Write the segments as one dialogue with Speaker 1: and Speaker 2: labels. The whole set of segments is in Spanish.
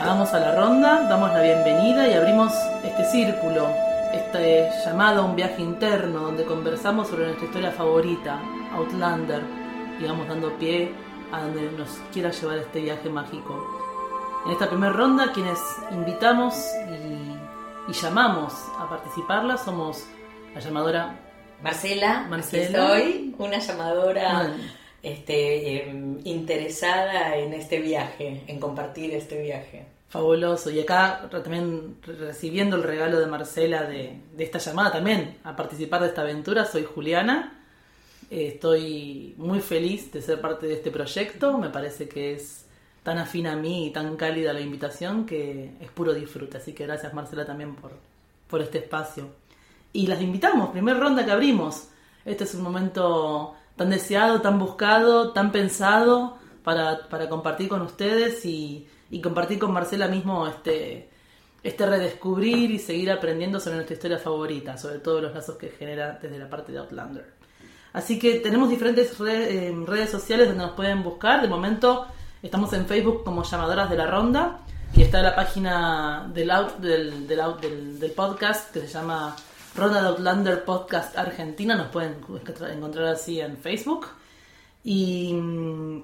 Speaker 1: Llamamos a la ronda, damos la bienvenida y abrimos este círculo, este llamado a un viaje interno donde conversamos sobre nuestra historia favorita, Outlander, y vamos dando pie a donde nos quiera llevar este viaje mágico. En esta primera ronda, quienes invitamos y, llamamos a participarla somos la llamadora
Speaker 2: Marcela,
Speaker 1: Marcela.
Speaker 2: estoy, una llamadora este, em, interesada en este viaje, en compartir este viaje.
Speaker 1: Fabuloso. Y acá también recibiendo el regalo de Marcela de, esta llamada también a participar de esta aventura, soy Juliana. Eh, estoy muy feliz de ser parte de este proyecto. Me parece que es tan afín a mí y tan cálida la invitación que es puro disfrute. Así que gracias Marcela también por, por este espacio. Y las invitamos, primer ronda que abrimos. Este es un momento tan deseado, tan buscado, tan pensado para, para compartir con ustedes y, y, compartir con Marcela mismo este, este redescubrir y seguir aprendiendo sobre nuestra historia favorita, sobre todo los lazos que genera desde la parte de Outlander. Así que tenemos diferentes eh, redes sociales donde nos pueden buscar. De momento Estamos en Facebook como Llamadoras de la Ronda y está la página del, del, del, podcast que se llama Ronda de Outlander Podcast Argentina. Nos pueden encontrar así en Facebook. Y mm,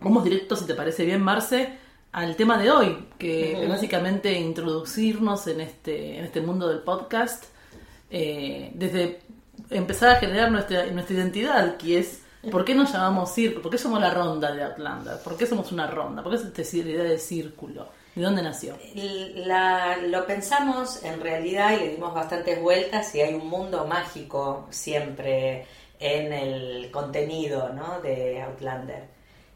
Speaker 1: vamos directo, si te parece bien, Marce, al tema de hoy, que es básicamente introducirnos en este, en este mundo del podcast, eh, desde empezar a generar nuestra, nuestra identidad, que es ¿Por qué nos llamamos círculo? ¿Por qué somos la ronda de Outlander? ¿Por qué somos una ronda? ¿Por qué es esta idea de círculo? ¿De dónde nació?
Speaker 2: lo pensamos en realidad y le dimos bastantes vueltas y hay un mundo mágico siempre en el contenido ¿no? de Outlander.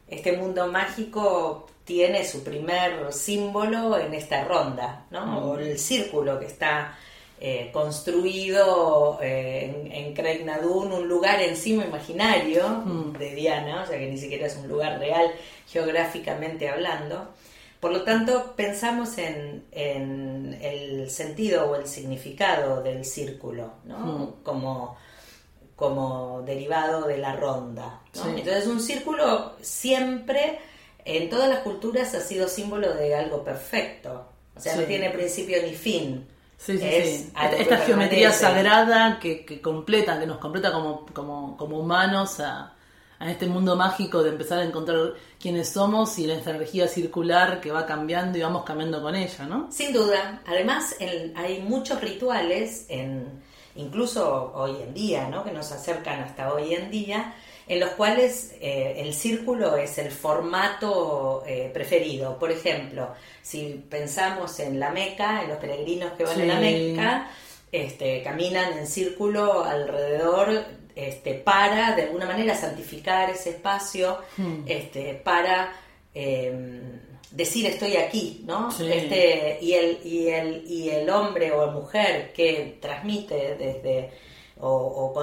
Speaker 2: Este mundo mágico tiene su primer símbolo en esta ronda, ¿no? Mm. O el círculo que está eh, construido eh, en, en un lugar encima imaginario mm. de Diana, o sea que ni siquiera es un lugar real geográficamente hablando. Por lo tanto, pensamos en, el sentido o el significado del círculo, mm. como, como derivado de la ronda. Entonces, un círculo siempre, en todas las culturas, ha sido símbolo de algo perfecto. O sea, no tiene principio ni fin.
Speaker 1: Sí, sí, sí. Esta geometría sagrada que, que, completa, que nos completa como, como, como humanos a, a, este mundo mágico de empezar a encontrar quiénes somos y esta energía circular que va cambiando y vamos cambiando con ella, ¿no?
Speaker 2: Sin duda. Además, hay muchos rituales, en, incluso hoy en día, ¿no? que nos acercan hasta hoy en día, en los cuales eh, el círculo es el formato eh, preferido. Por ejemplo, si pensamos en la Meca, en los peregrinos que van a la Meca, este, caminan en círculo alrededor este, para, de alguna manera, santificar ese espacio, hmm. este, para em, decir estoy aquí, ¿no? Este, y, el, y, el, y el hombre o mujer que transmite desde o,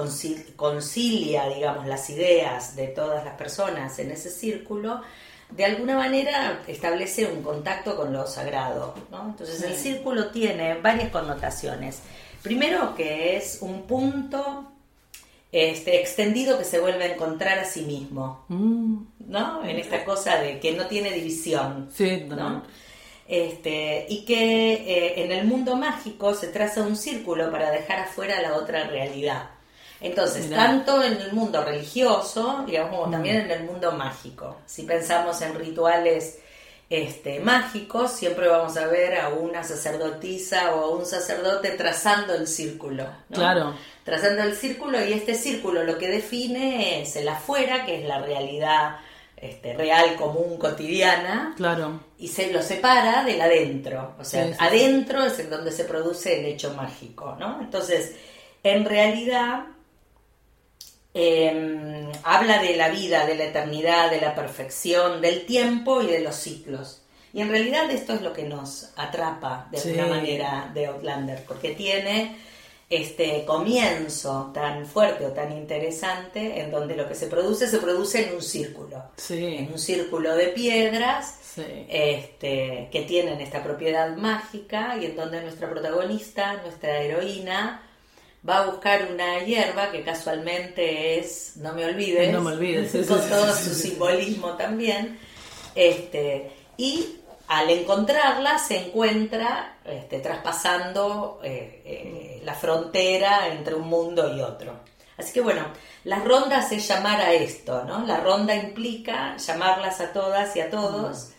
Speaker 2: concilia, digamos, las ideas de todas las personas en ese círculo, de alguna manera establece un contacto con lo sagrado. Entonces el círculo tiene varias connotaciones. Primero que es un punto este, extendido que se vuelve a encontrar a sí mismo, mm. ¿no? En esta cosa de que no tiene división.
Speaker 1: Sí,
Speaker 2: ¿no? este, y que eh, en el mundo mágico se traza un círculo para dejar afuera la otra realidad. Entonces, tanto en el mundo religioso, digamos, como también en el mundo mágico. Si pensamos en rituales este, mágicos, siempre vamos a ver a una sacerdotisa o a un sacerdote trazando el círculo.
Speaker 1: Claro.
Speaker 2: Trazando el círculo y este círculo lo que define es el afuera, que es la realidad este, real, común, cotidiana.
Speaker 1: Claro.
Speaker 2: Y se lo separa del adentro. O sea, adentro es en donde se produce el hecho mágico, ¿no? Entonces, en realidad, em, habla de la vida, de la eternidad, de la perfección, del tiempo y de los ciclos. Y en realidad esto es lo que nos atrapa de alguna manera de Outlander, porque tiene este comienzo tan fuerte o tan interesante en donde lo que se produce se produce en un círculo, en un círculo de piedras este, que tienen esta propiedad mágica y en donde nuestra protagonista, nuestra heroína, va a buscar una hierba que casualmente es, no me olvides,
Speaker 1: no me olvides
Speaker 2: con todo su simbolismo también, este, y al encontrarla se encuentra este, traspasando eh, eh, la frontera entre un mundo y otro. Así que bueno, las rondas es llamar a esto, ¿no? La ronda implica llamarlas a todas y a todos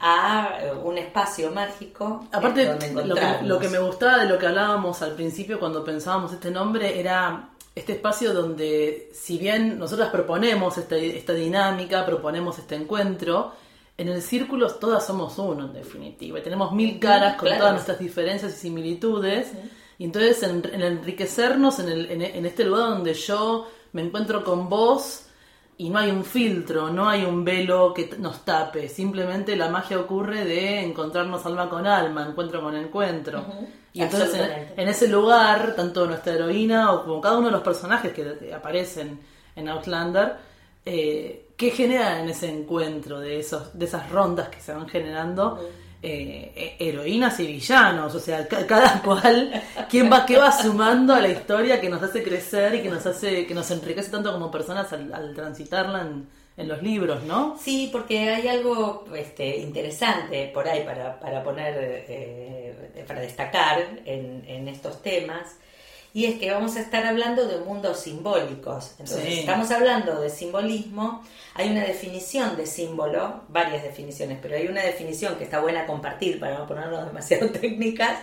Speaker 2: a eh, un espacio mágico.
Speaker 1: Aparte, lo que, lo que me gustaba de lo que hablábamos al principio cuando pensábamos este nombre era este espacio donde, si bien nosotras proponemos este, esta dinámica, proponemos este encuentro, en el círculo todas somos uno, en definitiva. Y tenemos mil caras con todas nuestras diferencias y similitudes. Y entonces, en, enriquecernos en, el, en, este lugar donde yo me encuentro con vos y no hay un filtro, no hay un velo que nos tape. Simplemente la magia ocurre de encontrarnos alma con alma, encuentro con encuentro. Y entonces, en, ese lugar, tanto nuestra heroína o como cada uno de los personajes que aparecen en Outlander, eh, ¿qué genera en ese encuentro de, esos, de esas rondas que se van generando? Eh, heroínas y villanos, o sea, cada cual, quién va, qué va sumando a la historia que nos hace crecer y que nos hace, que nos enriquece tanto como personas al, transitarla en, los libros, ¿no?
Speaker 2: Sí, porque hay algo este, interesante por ahí para, para poner, eh, para destacar en estos temas, y es que vamos a estar hablando de mundos simbólicos. Entonces, estamos hablando de simbolismo, hay una definición de símbolo, varias definiciones, pero hay una definición que está buena compartir para no ponernos demasiado técnicas,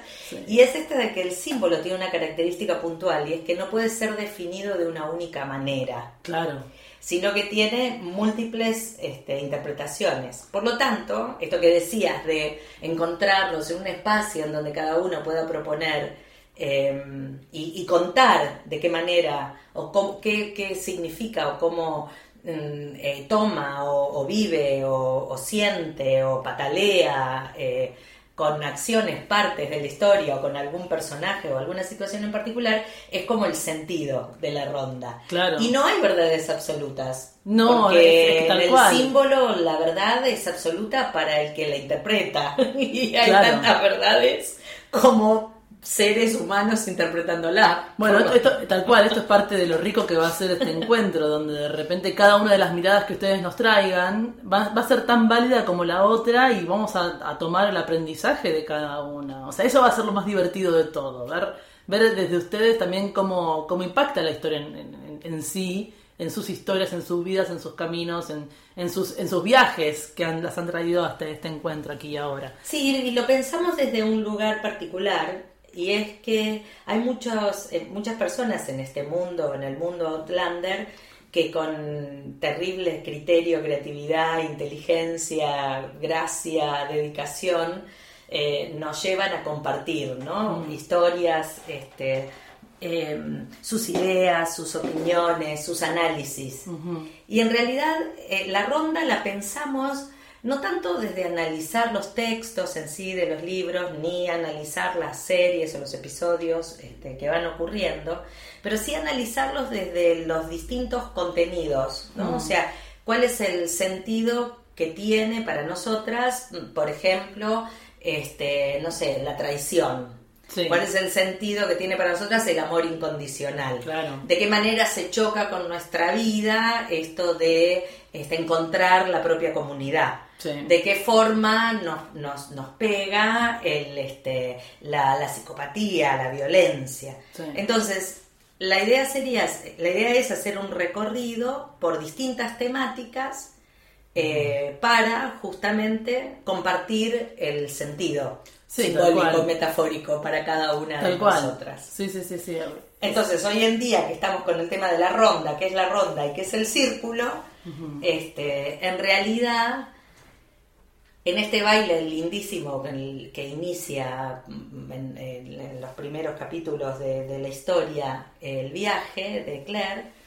Speaker 2: y es esta de que el símbolo tiene una característica puntual y es que no puede ser definido de una única manera.
Speaker 1: Claro
Speaker 2: sino que tiene múltiples este, interpretaciones. Por lo tanto, esto que decías de encontrarlos en un espacio en donde cada uno pueda proponer Em, y, contar de qué manera o qué, significa o cómo mm, eh, toma o, vive o, siente o patalea eh, con acciones partes de la historia o con algún personaje o alguna situación en particular, es como el sentido de la ronda.
Speaker 1: Claro.
Speaker 2: Y no hay verdades absolutas.
Speaker 1: No,
Speaker 2: porque el símbolo, la verdad es absoluta para el que la interpreta. y hay tantas verdades como seres humanos interpretándola.
Speaker 1: Bueno, esto, tal cual, esto es parte de lo rico que va a ser este encuentro, donde de repente cada una de las miradas que ustedes nos traigan va, a ser tan válida como la otra y vamos a, tomar el aprendizaje de cada una. O sea, eso va a ser lo más divertido de todo, ver, ver desde ustedes también cómo, cómo impacta la historia en, sí en sus historias, en sus vidas, en sus caminos, en, en, sus, en sus viajes que han, las han traído hasta este encuentro aquí y ahora.
Speaker 2: Sí, y lo pensamos desde un lugar particular, y es que hay muchos, eh, muchas personas en este mundo, en el mundo Outlander, que con terrible criterio, creatividad, inteligencia, gracia, dedicación, eh, nos llevan a compartir ¿no? Mm. historias, este, em, sus ideas, sus opiniones, sus análisis. Y en realidad eh, la ronda la pensamos no tanto desde analizar los textos en sí de los libros, ni analizar las series o los episodios este, que van ocurriendo, pero sí analizarlos desde los distintos contenidos, ¿no? Mm. O sea, cuál es el sentido que tiene para nosotras, por ejemplo, este, no sé, la traición, ¿Cuál es el sentido que tiene para nosotras el amor incondicional? ¿De qué manera se choca con nuestra vida esto de este, encontrar la propia comunidad? ¿De qué forma nos, nos, nos pega el, este, la, la, psicopatía, la violencia? Entonces, la idea, sería, la idea es hacer un recorrido por distintas temáticas eh, para justamente compartir el sentido simbólico, metafórico para cada una de nosotras.
Speaker 1: Sí, sí, sí, sí.
Speaker 2: Entonces, hoy en día que estamos con el tema de la ronda, que es la ronda y que es el círculo, este, en realidad, en este baile lindísimo que inicia en, los primeros capítulos de, de la historia, el viaje de Claire,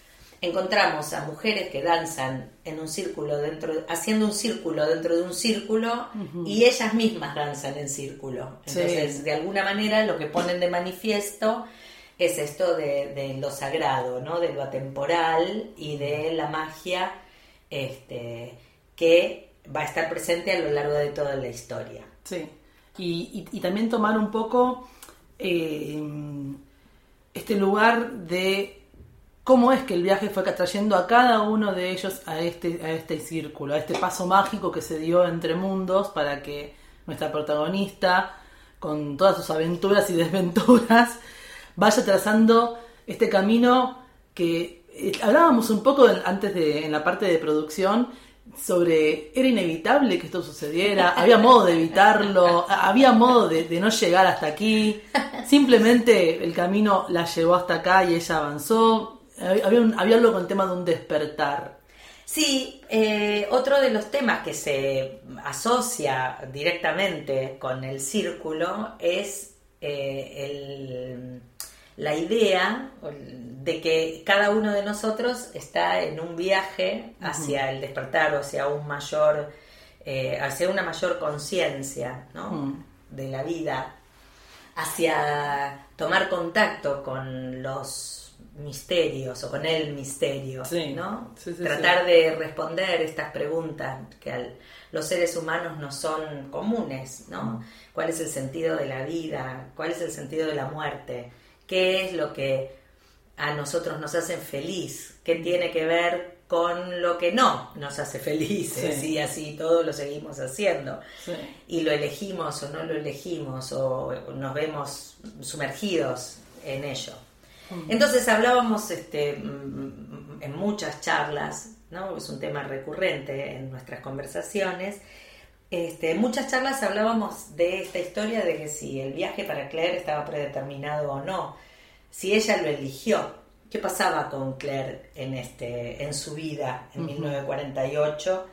Speaker 2: encontramos a mujeres que danzan en un círculo dentro, haciendo un círculo dentro de un círculo y ellas mismas danzan en círculo. Entonces, de alguna manera lo que ponen de manifiesto es esto de, lo sagrado, ¿no? De lo atemporal y de la magia este, que va a estar presente a lo largo de toda la historia.
Speaker 1: Sí. Y, también tomar un poco eh, este lugar de cómo es que el viaje fue trayendo a cada uno de ellos a este, a este círculo, a este paso mágico que se dio entre mundos para que nuestra protagonista, con todas sus aventuras y desventuras, vaya trazando este camino que eh, hablábamos un poco antes de en la parte de producción sobre era inevitable que esto sucediera, había modo de evitarlo, había modo de, no llegar hasta aquí, simplemente el camino la llevó hasta acá y ella avanzó, había, había algo con el tema de un despertar.
Speaker 2: Sí, eh, otro de los temas que se asocia directamente con el círculo es eh, el la idea de que cada uno de nosotros está en un viaje hacia el despertar o hacia un mayor, eh, hacia una mayor conciencia de la vida, hacia tomar contacto con los misterios o con el misterio, ¿no? Tratar de responder estas preguntas que los seres humanos no son comunes, ¿no? ¿Cuál es el sentido de la vida? ¿Cuál es el sentido de la muerte? Qué es lo que a nosotros nos hace feliz, qué tiene que ver con lo que no nos hace felices y así todo lo seguimos haciendo y lo elegimos o no lo elegimos o nos vemos sumergidos en ello. Entonces hablábamos este, en muchas charlas, ¿no? es un tema recurrente en nuestras conversaciones, este, en muchas charlas hablábamos de esta historia de que si el viaje para Claire estaba predeterminado o no, si ella lo eligió. ¿Qué pasaba con Claire en, este, en su vida en 1948,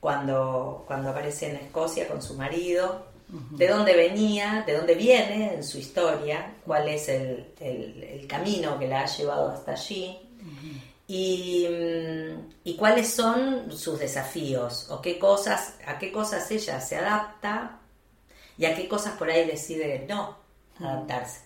Speaker 2: cuando, cuando aparece en Escocia con su marido? ¿De dónde venía? ¿De dónde viene en su historia? ¿Cuál es el, el camino que la ha llevado hasta allí? Y, cuáles son sus desafíos o qué cosas, a qué cosas ella se adapta y a qué cosas por ahí decide no adaptarse.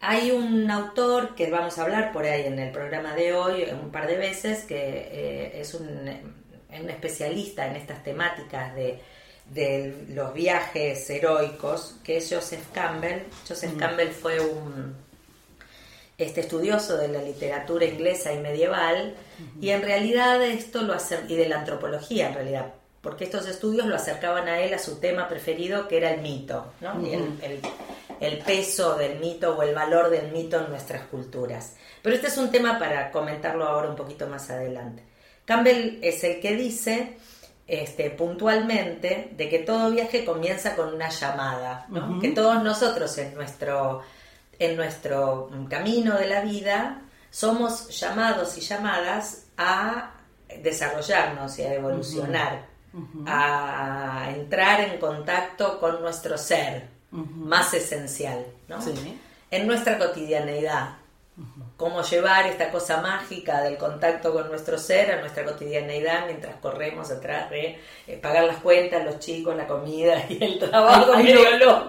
Speaker 2: Hay un autor que vamos a hablar por ahí en el programa de hoy un par de veces que eh, es un, un, especialista en estas temáticas de, de, los viajes heroicos, que es Joseph Campbell. Joseph Campbell fue un este estudioso de la literatura inglesa y medieval, y en realidad esto lo hace, y de la antropología en realidad, porque estos estudios lo acercaban a él a su tema preferido, que era el mito, ¿no? el, el, peso del mito o el valor del mito en nuestras culturas. Pero este es un tema para comentarlo ahora un poquito más adelante. Campbell es el que dice este, puntualmente de que todo viaje comienza con una llamada, que todos nosotros en nuestro en nuestro camino de la vida somos llamados y llamadas a desarrollarnos y a evolucionar, a entrar en contacto con nuestro ser más esencial, ¿no? En nuestra cotidianeidad cómo llevar esta cosa mágica del contacto con nuestro ser a nuestra cotidianeidad mientras corremos atrás de eh, pagar las cuentas, los chicos, la comida y el trabajo.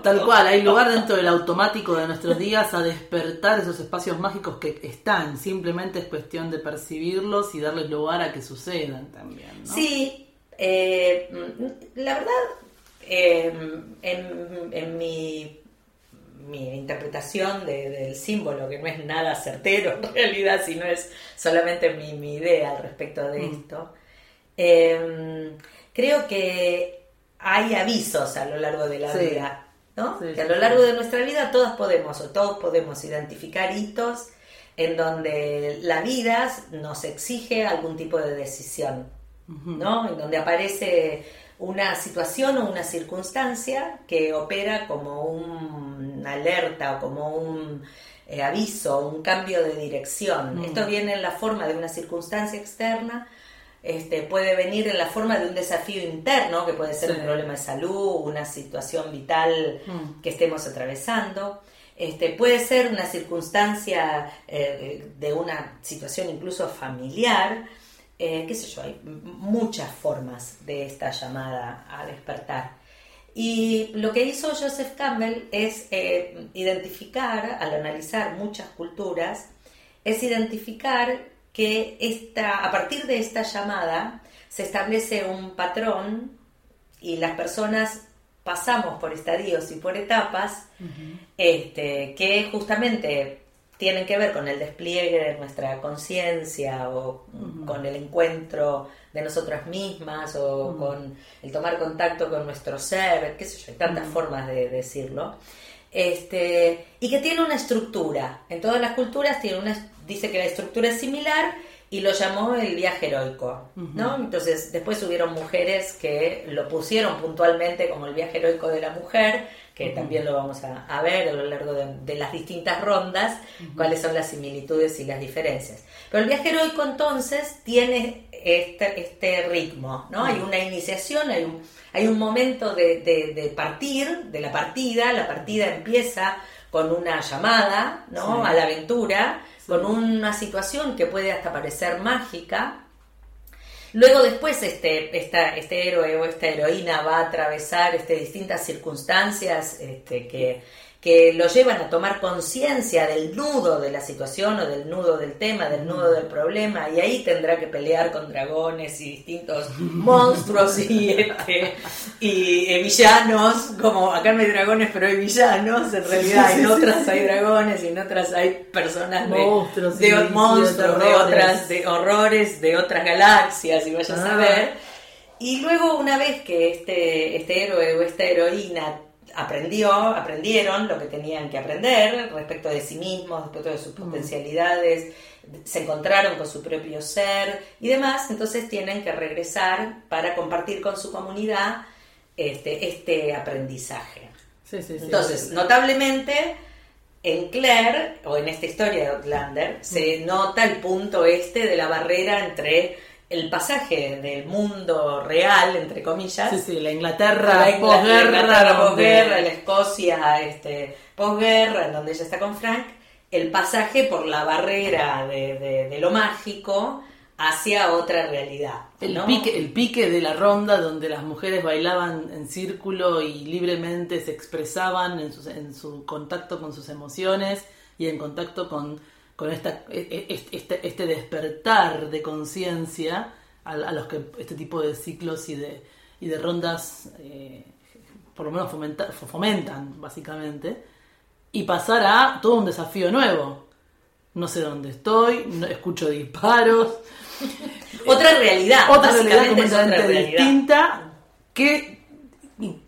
Speaker 1: tal cual, hay lugar dentro del automático de nuestros días a despertar esos espacios mágicos que están, simplemente es cuestión de percibirlos y darles lugar a que sucedan también.
Speaker 2: Sí, eh, la verdad, eh, en, en mi mi interpretación del símbolo, que no es nada certero en realidad, sino es solamente mi, idea al respecto de mm. esto. Em, creo que hay avisos a lo largo de la vida, ¿no? que a lo largo de nuestra vida todos podemos o todos podemos identificar hitos en donde la vida nos exige algún tipo de decisión, ¿no? En donde aparece una situación o una circunstancia que opera como una alerta o como un eh, aviso, un cambio de dirección. Mm. Esto viene en la forma de una circunstancia externa, este, puede venir en la forma de un desafío interno, que puede ser un problema de salud, una situación vital mm. que estemos atravesando. Este, puede ser una circunstancia eh, de una situación incluso familiar, eh, qué sé yo, hay muchas formas de esta llamada a despertar. Y lo que hizo Joseph Campbell es eh, identificar, al analizar muchas culturas, es identificar que esta, a partir de esta llamada se establece un patrón y las personas pasamos por estadios y por etapas este, que justamente tienen que ver con el despliegue de nuestra conciencia o con el encuentro de nosotras mismas o con el tomar contacto con nuestro ser, qué sé yo, hay tantas formas de decirlo. Este, y que tiene una estructura. En todas las culturas tiene una, dice que la estructura es similar y lo llamó el viaje heroico, ¿no? Entonces, después hubieron mujeres que lo pusieron puntualmente como el viaje heroico de la mujer, que también lo vamos a, ver a lo largo de, las distintas rondas, cuáles son las similitudes y las diferencias. Pero el viaje heroico entonces tiene este, este ritmo, ¿no? Hay una iniciación, hay un, hay un momento de, de, partir, de la partida, la partida empieza con una llamada, ¿no? A la aventura, con una situación que puede hasta parecer mágica, Luego después este, este héroe o esta heroína va a atravesar este, distintas circunstancias este, que, que lo llevan a tomar conciencia del nudo de la situación o del nudo del tema, del nudo del problema, y ahí tendrá que pelear con dragones y distintos monstruos y, este, y, villanos, como acá no hay dragones pero hay villanos, en realidad en otras hay dragones y en otras hay personas de monstruos, de, monstruos, de, otras, de horrores, de otras galaxias, y vayas a ah. ver. Y luego una vez que este, este héroe o esta heroína aprendió, aprendieron lo que tenían que aprender respecto de sí mismos, respecto de sus potencialidades, se encontraron con su propio ser y demás, entonces tienen que regresar para compartir con su comunidad este, este aprendizaje. entonces, notablemente, en Claire, o en esta historia de Outlander, se nota el punto este de la barrera entre el pasaje del mundo real, entre comillas.
Speaker 1: Sí, sí, la Inglaterra, la posguerra,
Speaker 2: posguerra, la Escocia este, posguerra, en donde ella está con Frank, el pasaje por la barrera de, lo mágico hacia otra realidad.
Speaker 1: El, pique, el pique de la ronda donde las mujeres bailaban en círculo y libremente se expresaban en su, en su contacto con sus emociones y en contacto con con esta, e, e, este, este despertar de conciencia a, los que este tipo de ciclos y de, y de rondas eh, por lo menos fomentan, básicamente, y pasar a todo un desafío nuevo. No sé dónde estoy, no, escucho disparos.
Speaker 2: otra realidad.
Speaker 1: Otra realidad completamente distinta. ¿Qué,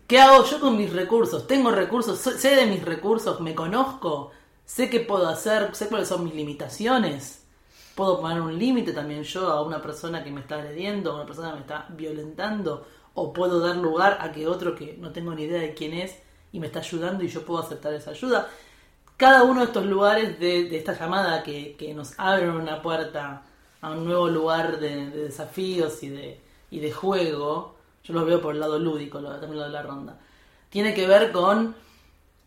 Speaker 1: ¿Qué hago yo con mis recursos? Tengo recursos, sé de mis recursos, me conozco sé qué puedo hacer, sé cuáles son mis limitaciones. Puedo poner un límite también yo a una persona que me está agrediendo, a una persona que me está violentando, o puedo dar lugar a que otro que no tengo ni idea de quién es y me está ayudando y yo puedo aceptar esa ayuda. Cada uno de estos lugares de, esta llamada que, nos abren una puerta a un nuevo lugar de, desafíos y de, y de juego, yo lo veo por el lado lúdico, también lo de la ronda, tiene que ver con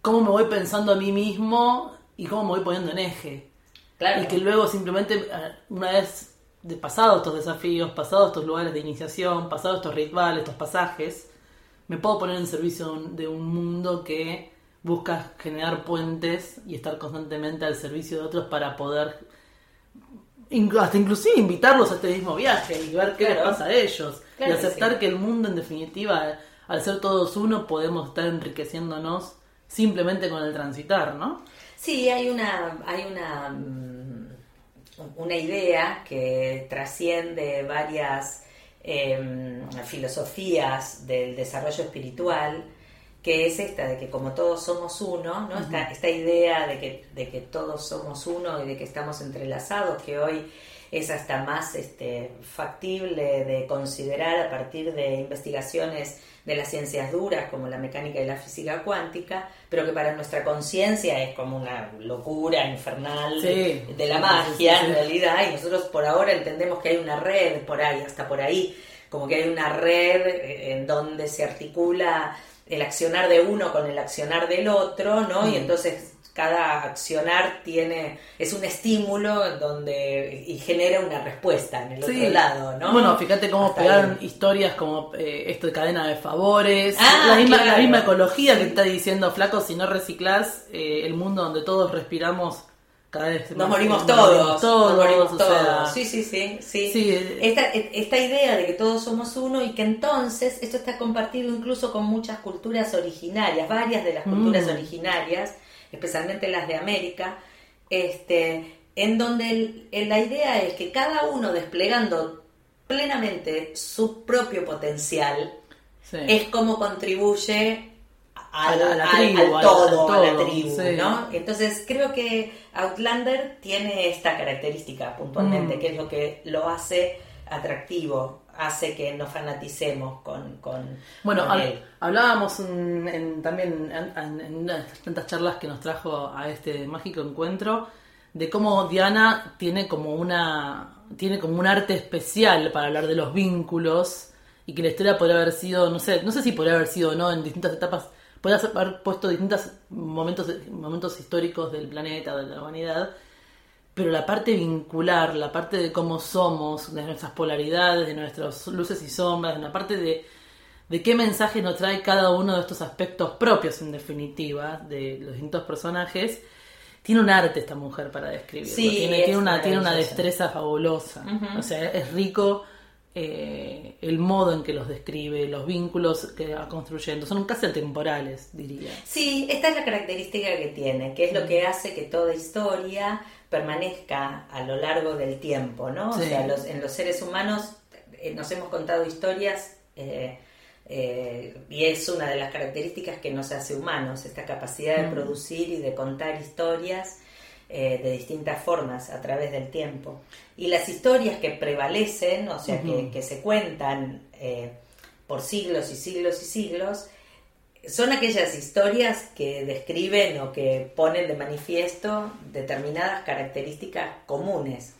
Speaker 1: cómo me voy pensando a mí mismo y cómo me voy poniendo en eje. Y que luego simplemente, una vez de pasados estos desafíos, pasados estos lugares de iniciación, pasados estos rituales, estos pasajes, me puedo poner en servicio de un mundo que busca generar puentes y estar constantemente al servicio de otros para poder hasta inclusive invitarlos a este mismo viaje y ver qué les pasa a ellos y aceptar que el mundo en definitiva al ser todos uno podemos estar enriqueciéndonos simplemente con el transitar, ¿no?
Speaker 2: Sí, hay una, hay una, mm, una idea que trasciende varias em, filosofías del desarrollo espiritual, que es esta de que como todos somos uno, ¿no? esta, esta, idea de que, de que todos somos uno y de que estamos entrelazados, que hoy es hasta más este, factible de considerar a partir de investigaciones de las ciencias duras como la mecánica y la física cuántica, pero que para nuestra conciencia es como una locura infernal de la magia en realidad, y nosotros por ahora entendemos que hay una red por ahí, hasta por ahí, como que hay una red eh, en donde se articula el accionar de uno con el accionar del otro, ¿no? Y mm. entonces cada accionar tiene es un estímulo donde y genera una respuesta en el otro lado, ¿no?
Speaker 1: Bueno, fíjate cómo pegaron historias como eh, esto de cadena de favores, ah, la, misma, la misma ecología que está diciendo flaco, si no reciclas eh, el mundo donde todos respiramos cada vez
Speaker 2: nos morimos todos, todos, nos morimos todos. sí, sí, sí, sí. Eh, esta, esta idea de que todos somos uno y que entonces esto está compartido incluso con muchas culturas originarias, varias de las culturas mm. originarias especialmente las de América, este, en donde la idea es que cada uno desplegando plenamente su propio potencial es como contribuye al, todo, a la tribu, ¿no? Entonces creo que Outlander tiene esta característica puntualmente, mm. que es lo que lo hace atractivo, hace que nos fanaticemos con, con
Speaker 1: bueno hablábamos en, también en, en, una de tantas charlas que nos trajo a este mágico encuentro de cómo Diana tiene como una tiene como un arte especial para hablar de los vínculos y que la historia podría haber sido no sé no sé si podría haber sido o no en distintas etapas podría haber puesto distintos momentos momentos históricos del planeta de la humanidad pero la parte vincular, la parte de cómo somos, de nuestras polaridades, de nuestras luces y sombras, la parte de, de qué mensaje nos trae cada uno de estos aspectos propios, en definitiva, de los distintos personajes, tiene un arte esta mujer para describirlo. tiene, una, tiene una destreza fabulosa. O sea, es rico eh, el modo en que los describe, los vínculos que va construyendo. Son casi atemporales, diría.
Speaker 2: Sí, esta es la característica que tiene, que es lo que hace que toda historia permanezca a lo largo del tiempo, ¿no? O sea, en los seres humanos eh, nos hemos contado historias eh, eh, y es una de las características que nos hace humanos, esta capacidad de mm. producir y de contar historias de distintas formas a través del tiempo. Y las historias que prevalecen, o sea, que, que, se cuentan por siglos y siglos y siglos, son aquellas historias que describen o que ponen de manifiesto determinadas características comunes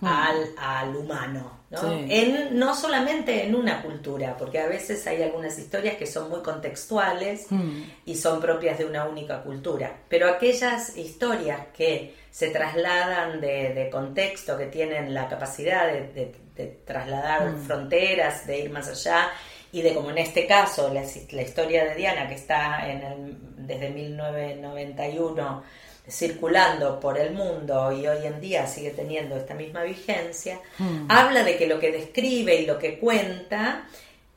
Speaker 2: hmm. al, humano, ¿no? En, no solamente en una cultura, porque a veces hay algunas historias que son muy contextuales hmm. y son propias de una única cultura, pero aquellas historias que se trasladan de, contexto, que tienen la capacidad de, trasladar hmm. fronteras, de ir más allá y de como en este caso la, la historia de Diana que está en el, desde 1991 circulando por el mundo y hoy en día sigue teniendo esta misma vigencia, hmm. habla de que lo que describe y lo que cuenta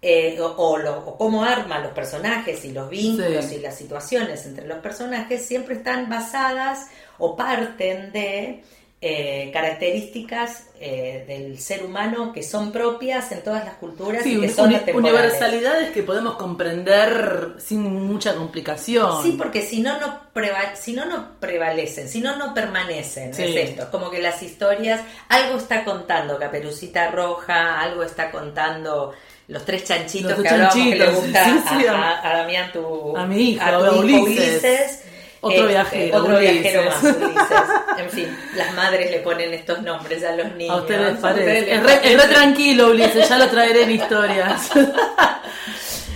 Speaker 2: eh, o, lo, cómo arma los personajes y los vínculos y las situaciones entre los personajes siempre están basadas o parten de eh, características eh, del ser humano que son propias en todas las culturas y que son
Speaker 1: universalidades que podemos comprender sin mucha complicación.
Speaker 2: Sí, porque si no no, si no, no prevalecen, si no no permanecen, es esto, como que las historias, algo está contando Caperucita Roja, algo está contando los tres chanchitos que hablábamos que le gusta a, Damián, tu,
Speaker 1: a mi hijo, a tu Ulises otro este, viajero.
Speaker 2: Otro viajero más, En fin, las madres le ponen estos nombres a los niños.
Speaker 1: A ustedes parece. Es re, tranquilo, Ulises, ya lo traeré en historias.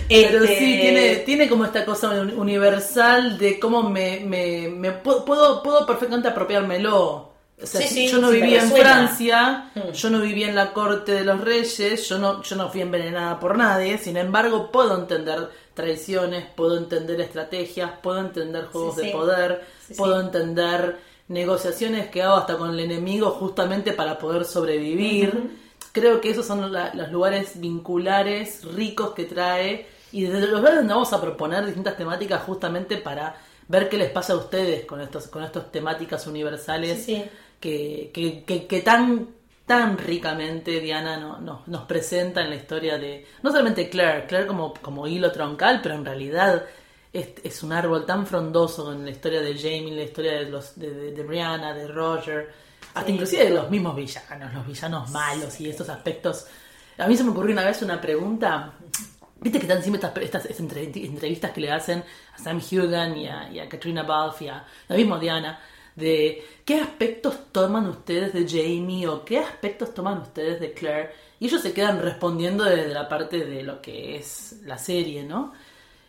Speaker 1: Pero sí, este, tiene, tiene como esta cosa universal de cómo me, me, me puedo, puedo perfectamente apropiármelo. O sea, yo no vivía en Francia, mm. yo no vivía en la corte de los reyes, yo no, yo no fui envenenada por nadie, sin embargo puedo entender traiciones, puedo entender estrategias, puedo entender juegos de poder, puedo entender negociaciones que hago hasta con el enemigo justamente para poder sobrevivir. Creo que esos son los lugares vinculares, ricos que trae y desde los lugares donde vamos a proponer distintas temáticas justamente para ver qué les pasa a ustedes con estos con estas temáticas universales que, que, que tan tan ricamente Diana no, nos presenta en la historia de, no solamente Claire, Claire como, como hilo troncal, pero en realidad es, es un árbol tan frondoso en la historia de Jamie, en la historia de, los, de, de, Brianna, de Roger, hasta inclusive de los mismos villanos, los villanos malos y estos aspectos. A mí se me ocurrió una vez una pregunta, viste que están siempre estas, estas entrevistas que le hacen a Sam Hugan y a, y a Katrina Balfe y a la misma Diana de qué aspectos toman ustedes de Jamie o qué aspectos toman ustedes de Claire. Y ellos se quedan respondiendo desde la parte de lo que es la serie, ¿no?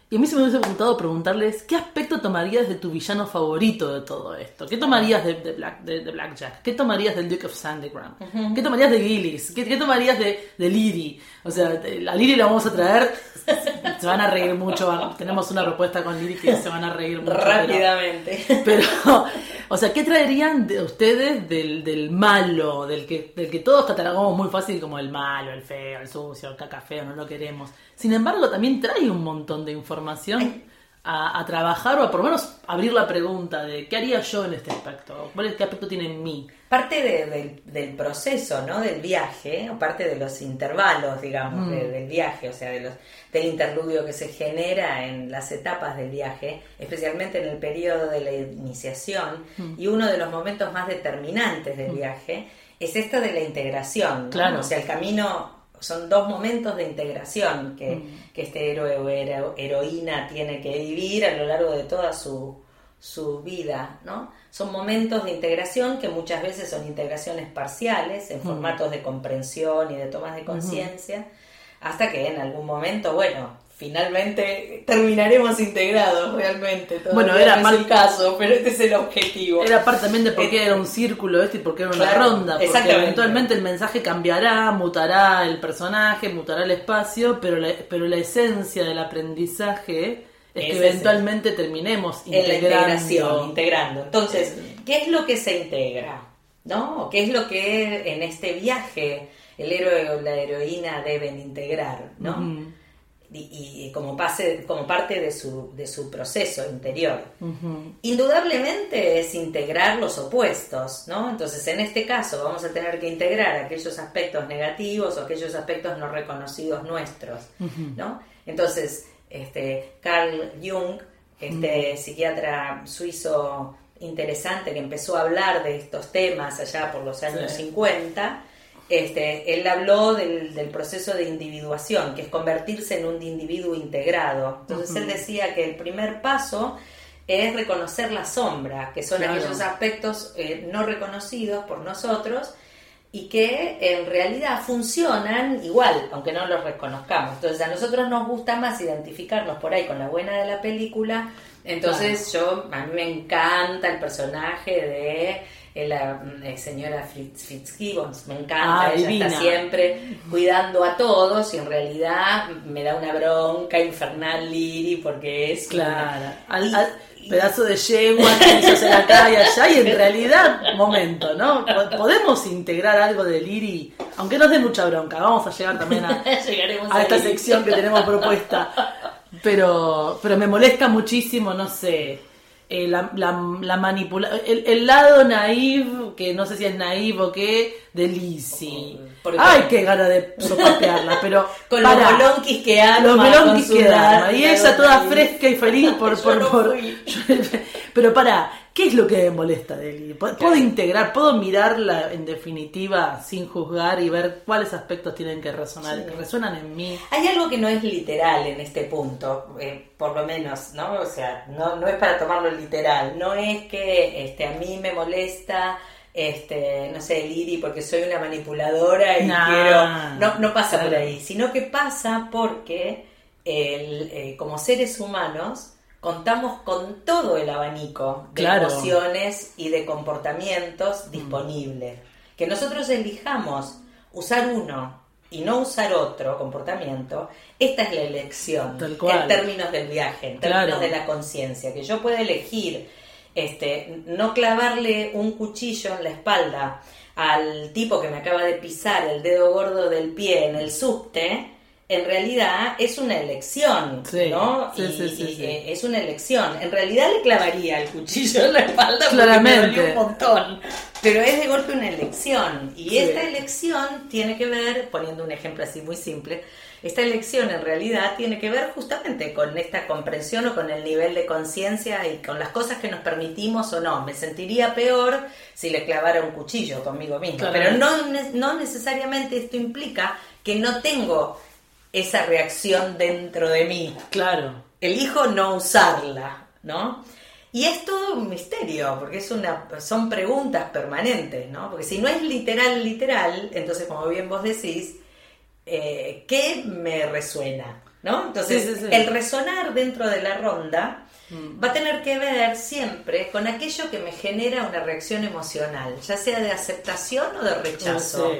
Speaker 1: Y a mí se me hubiese preguntado preguntarles qué aspecto tomarías de tu villano favorito de todo esto. ¿Qué tomarías de, de, Black, de, Blackjack? ¿Qué tomarías del Duke of Sandygram? ¿Qué tomarías de Gillis? ¿Qué, ¿Qué, tomarías de, de Liri? O sea, a Liri la vamos a traer. Se van a reír mucho. Tenemos una propuesta con Liri que se van a reír mucho.
Speaker 2: Rápidamente.
Speaker 1: Pero, o sea, ¿qué traerían de ustedes del, del malo? Del que, del que todos catalogamos muy fácil como el malo, el feo, el sucio, el caca feo, no lo queremos. Sin embargo, también trae un montón de información a, trabajar o por lo menos abrir la pregunta de qué haría yo en este aspecto, cuál es qué aspecto tiene en mí.
Speaker 2: Parte del proceso, ¿no? Del viaje, o parte de los intervalos, digamos, mm. del viaje, o sea, de los, del interludio que se genera en las etapas del viaje, especialmente en el periodo de la iniciación, mm. y uno de los momentos más determinantes del mm. viaje es esto de la integración, Claro. O sea, el camino son dos momentos de integración que, mm. este héroe o heroína tiene que vivir a lo largo de toda su, su vida, ¿no? Son momentos de integración que muchas veces son integraciones parciales, en mm. formatos de comprensión y de tomas de conciencia, hasta que en algún momento, bueno, finalmente terminaremos integrados realmente.
Speaker 1: bueno, era
Speaker 2: no el caso, pero este es el objetivo.
Speaker 1: Era parte también de por qué era un círculo este y por qué era una ronda. Porque eventualmente el mensaje cambiará, mutará el personaje, mutará el espacio, pero la, pero la esencia del aprendizaje es, que eventualmente terminemos
Speaker 2: integrando. En la integración, integrando. Entonces, ¿qué es lo que se integra? ¿No? ¿Qué es lo que en este viaje el héroe o la heroína deben integrar? ¿No? Y, como, pase, como parte de su, de su proceso interior. Indudablemente es integrar los opuestos, ¿no? Entonces, en este caso vamos a tener que integrar aquellos aspectos negativos o aquellos aspectos no reconocidos nuestros, ¿no? Entonces, este, Carl Jung, este psiquiatra suizo interesante que empezó a hablar de estos temas allá por los años 50, este, él habló del, proceso de individuación, que es convertirse en un individuo integrado. Entonces él decía que el primer paso es reconocer la sombra, que son aquellos aspectos eh, no reconocidos por nosotros y que en realidad funcionan igual, aunque no los reconozcamos. Entonces a nosotros nos gusta más identificarnos por ahí con la buena de la película. Entonces yo, a mí me encanta el personaje de la eh, señora Fitzgibbons, me encanta, ah, ella está siempre cuidando a todos y en realidad me da una bronca infernal Liri porque es...
Speaker 1: Claro, al, pedazo de yegua que se hace acá y allá y en realidad, momento, ¿no? Podemos integrar algo de Liri, aunque nos dé mucha bronca, vamos a llegar también a, a esta sección que tenemos propuesta. Pero, pero me molesta muchísimo, no sé, eh, la, la, manipula el, lado naive, que no sé si es naive o qué, de Lizzie. Ay, qué gana de sopapearla, pero.
Speaker 2: con los bolonquis que arma.
Speaker 1: Los bolonquis que arma. Y ella toda fresca y feliz por. por, por pero para, ¿qué es lo que me molesta de Lizzie? Puedo integrar, puedo mirarla en definitiva sin juzgar y ver cuáles aspectos tienen que resonar, que resuenan en mí.
Speaker 2: Hay algo que no es literal en este punto. Eh, por lo menos, ¿no? O sea, no, no es para tomarlo literal, no es que este, a mí me molesta, este, no sé, Liri porque soy una manipuladora y quiero... No, no pasa por ahí, sino que pasa porque el, eh, como seres humanos contamos con todo el abanico de emociones y de comportamientos mm. disponibles. Que nosotros elijamos usar uno y no usar otro comportamiento, esta es la elección en términos del viaje, en términos de la conciencia, que yo pueda elegir este, no clavarle un cuchillo en la espalda al tipo que me acaba de pisar el dedo gordo del pie en el subte, en realidad es una elección, ¿no? Sí, sí, sí, eh, es una elección. En realidad le clavaría el cuchillo en la espalda Claramente. porque me un montón. Pero es de golpe una elección. Y esta elección tiene que ver, poniendo un ejemplo así muy simple, esta elección en realidad tiene que ver justamente con esta comprensión o con el nivel de conciencia y con las cosas que nos permitimos o no. Me sentiría peor si le clavara un cuchillo conmigo mismo. Pero no, no necesariamente esto implica que no tengo esa reacción dentro de mí.
Speaker 1: Claro.
Speaker 2: Elijo no usarla, ¿no? Y es todo un misterio, porque es una, son preguntas permanentes, ¿no? Porque si no es literal, literal, entonces como bien vos decís, eh, ¿qué me resuena? ¿No? Entonces, el resonar dentro de la ronda mm. va a tener que ver siempre con aquello que me genera una reacción emocional, ya sea de aceptación o de rechazo.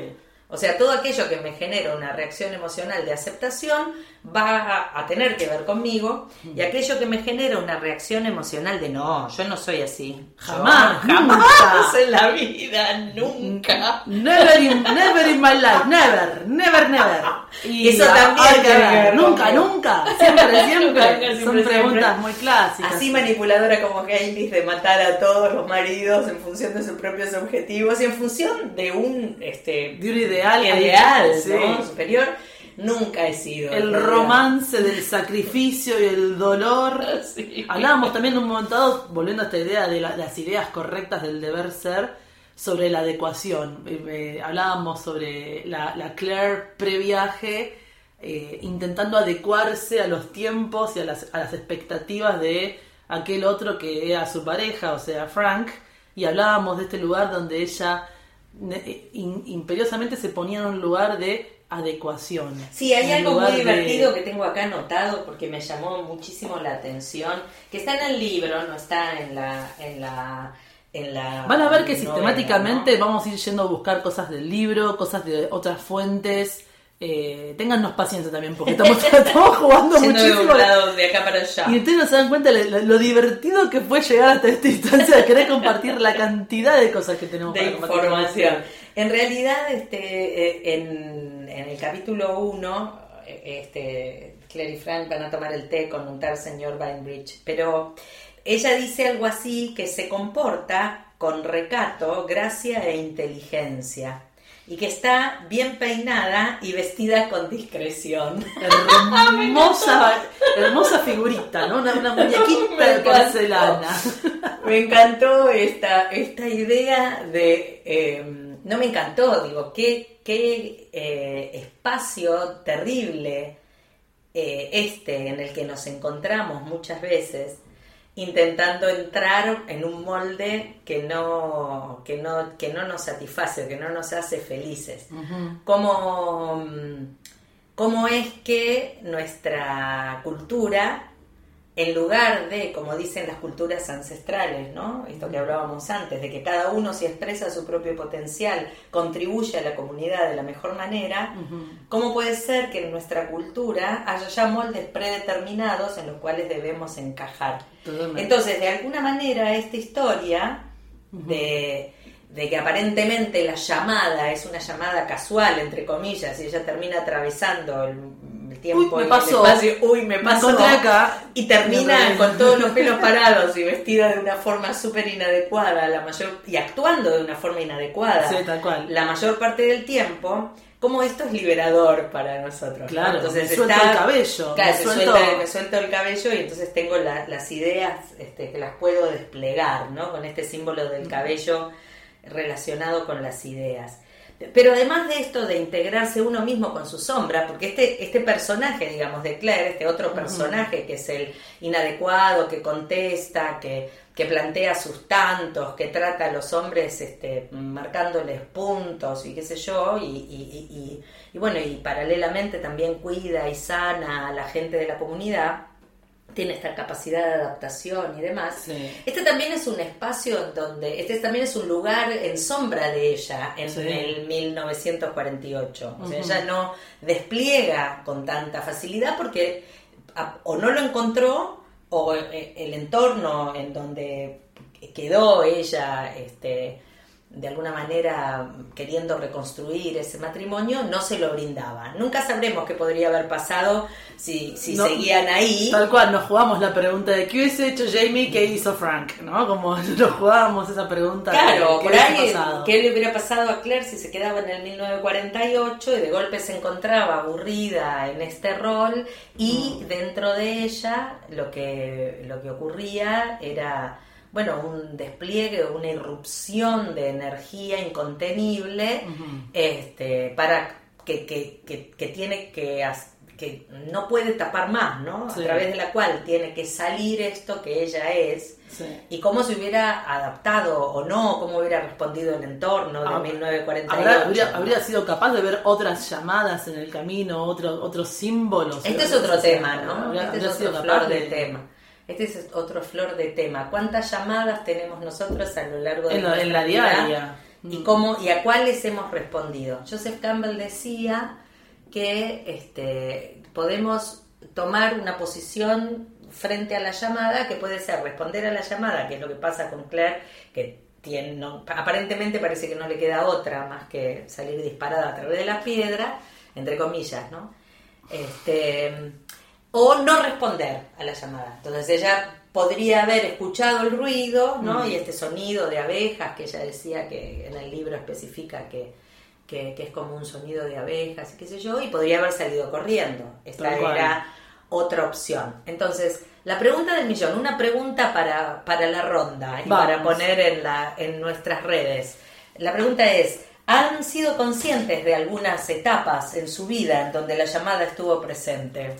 Speaker 2: O sea, todo aquello que me genera una reacción emocional de aceptación va a, tener que ver conmigo y aquello que me genera una reacción emocional de no, yo no soy así.
Speaker 1: Jamás,
Speaker 2: jamás en la vida, nunca.
Speaker 1: Never in, never in my life, never, never, never.
Speaker 2: Y eso también
Speaker 1: que ver. Nunca, nunca, siempre, siempre. Son preguntas muy clásicas.
Speaker 2: Así manipuladora como Hailey de matar a todos los maridos en función de sus propios objetivos y en función de un este,
Speaker 1: de un ideal,
Speaker 2: ideal superior nunca he sido.
Speaker 1: El romance del sacrificio y el dolor. Hablábamos también en un momento dado, volviendo a esta idea de, las ideas correctas del deber ser, sobre la adecuación. Eh, eh, hablábamos sobre la, Claire previaje, eh, intentando adecuarse a los tiempos y a las, a las expectativas de aquel otro que era su pareja, o sea, Frank. Y hablábamos de este lugar donde ella imperiosamente se ponía en un lugar de adecuación.
Speaker 2: Sí, hay algo muy divertido que tengo acá anotado porque me llamó muchísimo la atención, que está en el libro, no está en la... En la en la
Speaker 1: Van a ver que sistemáticamente vamos a ir yendo a buscar cosas del libro, cosas de otras fuentes. Eh, téngannos paciencia también porque estamos, jugando muchísimo.
Speaker 2: de acá para allá.
Speaker 1: Y ustedes no se dan cuenta lo, lo, divertido que fue llegar hasta esta instancia de querer compartir la cantidad de cosas que tenemos
Speaker 2: de información. en realidad este eh, en en el capítulo 1, este, Claire y Frank van a tomar el té con un tal señor Bainbridge, pero ella dice algo así que se comporta con recato, gracia e inteligencia y que está bien peinada y vestida con discreción.
Speaker 1: Hermosa, hermosa figurita, ¿no? Una, muñequita de porcelana.
Speaker 2: Me encantó esta, esta idea de... Eh, no me encantó, digo, qué, qué eh, espacio terrible eh, este en el que nos encontramos muchas veces intentando entrar en un molde que no, que no, que no nos satisface, que no nos hace felices. como, ¿Cómo es que nuestra cultura en lugar de, como dicen las culturas ancestrales, ¿no? Esto que hablábamos antes, de que cada uno si expresa su propio potencial, contribuye a la comunidad de la mejor manera, ¿cómo puede ser que en nuestra cultura haya ya moldes predeterminados en los cuales debemos encajar? Entonces, de alguna manera, esta historia de de que aparentemente la llamada es una llamada casual, entre comillas, y ella termina atravesando el, tiempo
Speaker 1: uy, me pasó.
Speaker 2: uy, me pasó,
Speaker 1: acá.
Speaker 2: y termina con todos los pelos parados y vestida de una forma súper inadecuada, la mayor y actuando de una forma inadecuada,
Speaker 1: sí, tal cual.
Speaker 2: la mayor parte del tiempo. Como esto es liberador para nosotros.
Speaker 1: Claro, entonces me suelto el cabello.
Speaker 2: Claro, me, suelto... el cabello y entonces tengo las ideas este, que las puedo desplegar, ¿no? Con este símbolo del cabello relacionado con las ideas. Pero además de esto de integrarse uno mismo con su sombra, porque este, este personaje, digamos, de Claire, este otro personaje que es el inadecuado, que contesta, que, que plantea sus tantos, que trata a los hombres este, marcándoles puntos y qué sé yo, y, y, y bueno, y paralelamente también cuida y sana a la gente de la comunidad tiene esta capacidad de adaptación y demás. Este también es un espacio donde, este también es un lugar en sombra de ella en el 1948. O sea, ella no despliega con tanta facilidad porque o no lo encontró o eh, el entorno en donde quedó ella este, de alguna manera queriendo reconstruir ese matrimonio, no se lo brindaba. Nunca sabremos qué podría haber pasado si, si seguían ahí.
Speaker 1: Tal cual, nos jugamos la pregunta de qué hubiese hecho Jamie, qué hizo Frank, ¿no? Como nos jugábamos esa pregunta.
Speaker 2: Claro, por ahí, ¿qué le hubiera pasado a Claire si se quedaba en el 1948 y de golpe se encontraba aburrida en este rol y mm. dentro de ella lo que, lo que ocurría era bueno, un despliegue, una irrupción de energía incontenible este, para que, que, que, tiene que que no puede tapar más, ¿no? A través de la cual tiene que salir esto que ella es y cómo se hubiera adaptado o no, cómo hubiera respondido el entorno de 1948.
Speaker 1: Ah, habría, sido capaz de ver otras llamadas en el camino, otros otros símbolos.
Speaker 2: Este es otro tema, ¿no? este es otro flor de tema. Este es otro flor de tema. ¿Cuántas llamadas tenemos nosotros a lo largo de
Speaker 1: en, la, en la diaria?
Speaker 2: y cómo y a cuáles hemos respondido. Joseph Campbell decía que este, podemos tomar una posición frente a la llamada que puede ser responder a la llamada, que es lo que pasa con Claire, que tiene, aparentemente parece que no le queda otra más que salir disparada a través de la piedra, entre comillas, ¿no? Este, o no responder a la llamada. Entonces ella podría haber escuchado el ruido, ¿no? Mm. Y este sonido de abejas que ella decía que en el libro especifica que, que, es como un sonido de abejas y qué sé yo, y podría haber salido corriendo. Esta era otra opción. Entonces, la pregunta del millón, una pregunta para, para la ronda y para poner en, la, en nuestras redes. La pregunta es, ¿han sido conscientes de algunas etapas en su vida en donde la llamada estuvo presente?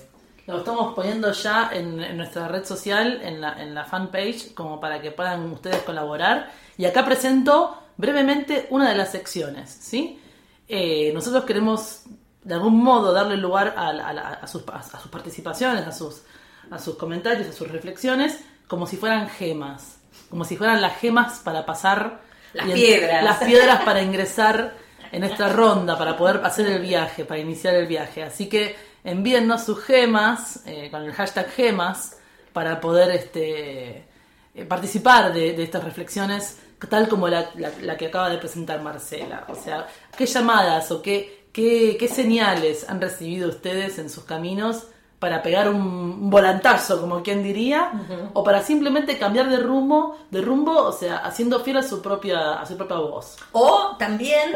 Speaker 1: Lo estamos poniendo ya en, nuestra red social, en la, en la fanpage, como para que puedan ustedes colaborar. Y acá presento brevemente una de las secciones, ¿sí? Eh, nosotros queremos de algún modo darle lugar a, sus, participaciones, a sus, a sus comentarios, a sus reflexiones, como si fueran gemas, como si fueran las gemas para pasar
Speaker 2: las piedras,
Speaker 1: las piedras para ingresar en esta ronda, para poder hacer el viaje, para iniciar el viaje. Así que envíennos sus gemas eh, con el hashtag gemas para poder este, eh, participar de, estas reflexiones tal como la, que acaba de presentar Marcela. O sea, qué llamadas o qué, qué, señales han recibido ustedes en sus caminos para pegar un, volantazo, como quien diría, o para simplemente cambiar de rumbo, de rumbo, o sea, haciendo fiel a su propia, a su propia voz.
Speaker 2: O también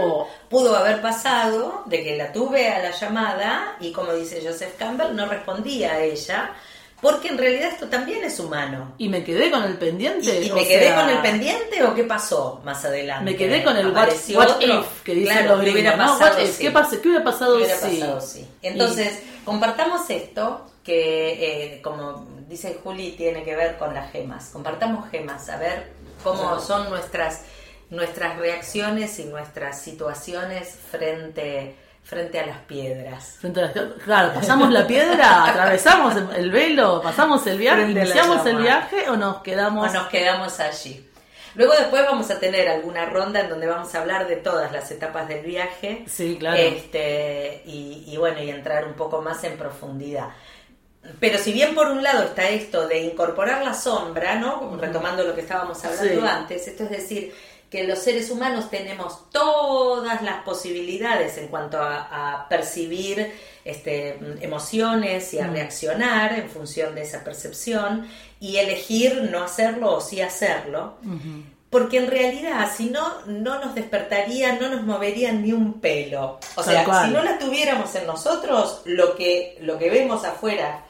Speaker 2: pudo haber pasado de que la tuve a la llamada y como dice Joseph Campbell, no respondía a ella porque en realidad esto también es humano.
Speaker 1: ¿Y me quedé con el pendiente?
Speaker 2: ¿Y, me quedé con el pendiente o qué pasó más adelante?
Speaker 1: Me quedé con el what, if que dice
Speaker 2: claro, hubiera pasado,
Speaker 1: ¿Qué, ¿Qué, hubiera pasado,
Speaker 2: si? Entonces, compartamos esto que, eh, como dice Juli, tiene que ver con las gemas. Compartamos gemas, a ver cómo son nuestras, nuestras reacciones y nuestras situaciones frente frente a las piedras.
Speaker 1: claro, pasamos la piedra, atravesamos el velo, pasamos el viaje, iniciamos el viaje o nos quedamos
Speaker 2: o nos quedamos allí. Luego después vamos a tener alguna ronda en donde vamos a hablar de todas las etapas del viaje.
Speaker 1: Sí, claro.
Speaker 2: Este, y, bueno, y entrar un poco más en profundidad. Pero si bien por un lado está esto de incorporar la sombra, ¿no? Retomando lo que estábamos hablando antes, esto es decir, que los seres humanos tenemos todas las posibilidades en cuanto a, percibir este, emociones y a mm. reaccionar en función de esa percepción y elegir no hacerlo o sí hacerlo. Porque en realidad, si no, no nos despertaría, no nos movería ni un pelo. O sea, si no la tuviéramos en nosotros, lo que, lo que vemos afuera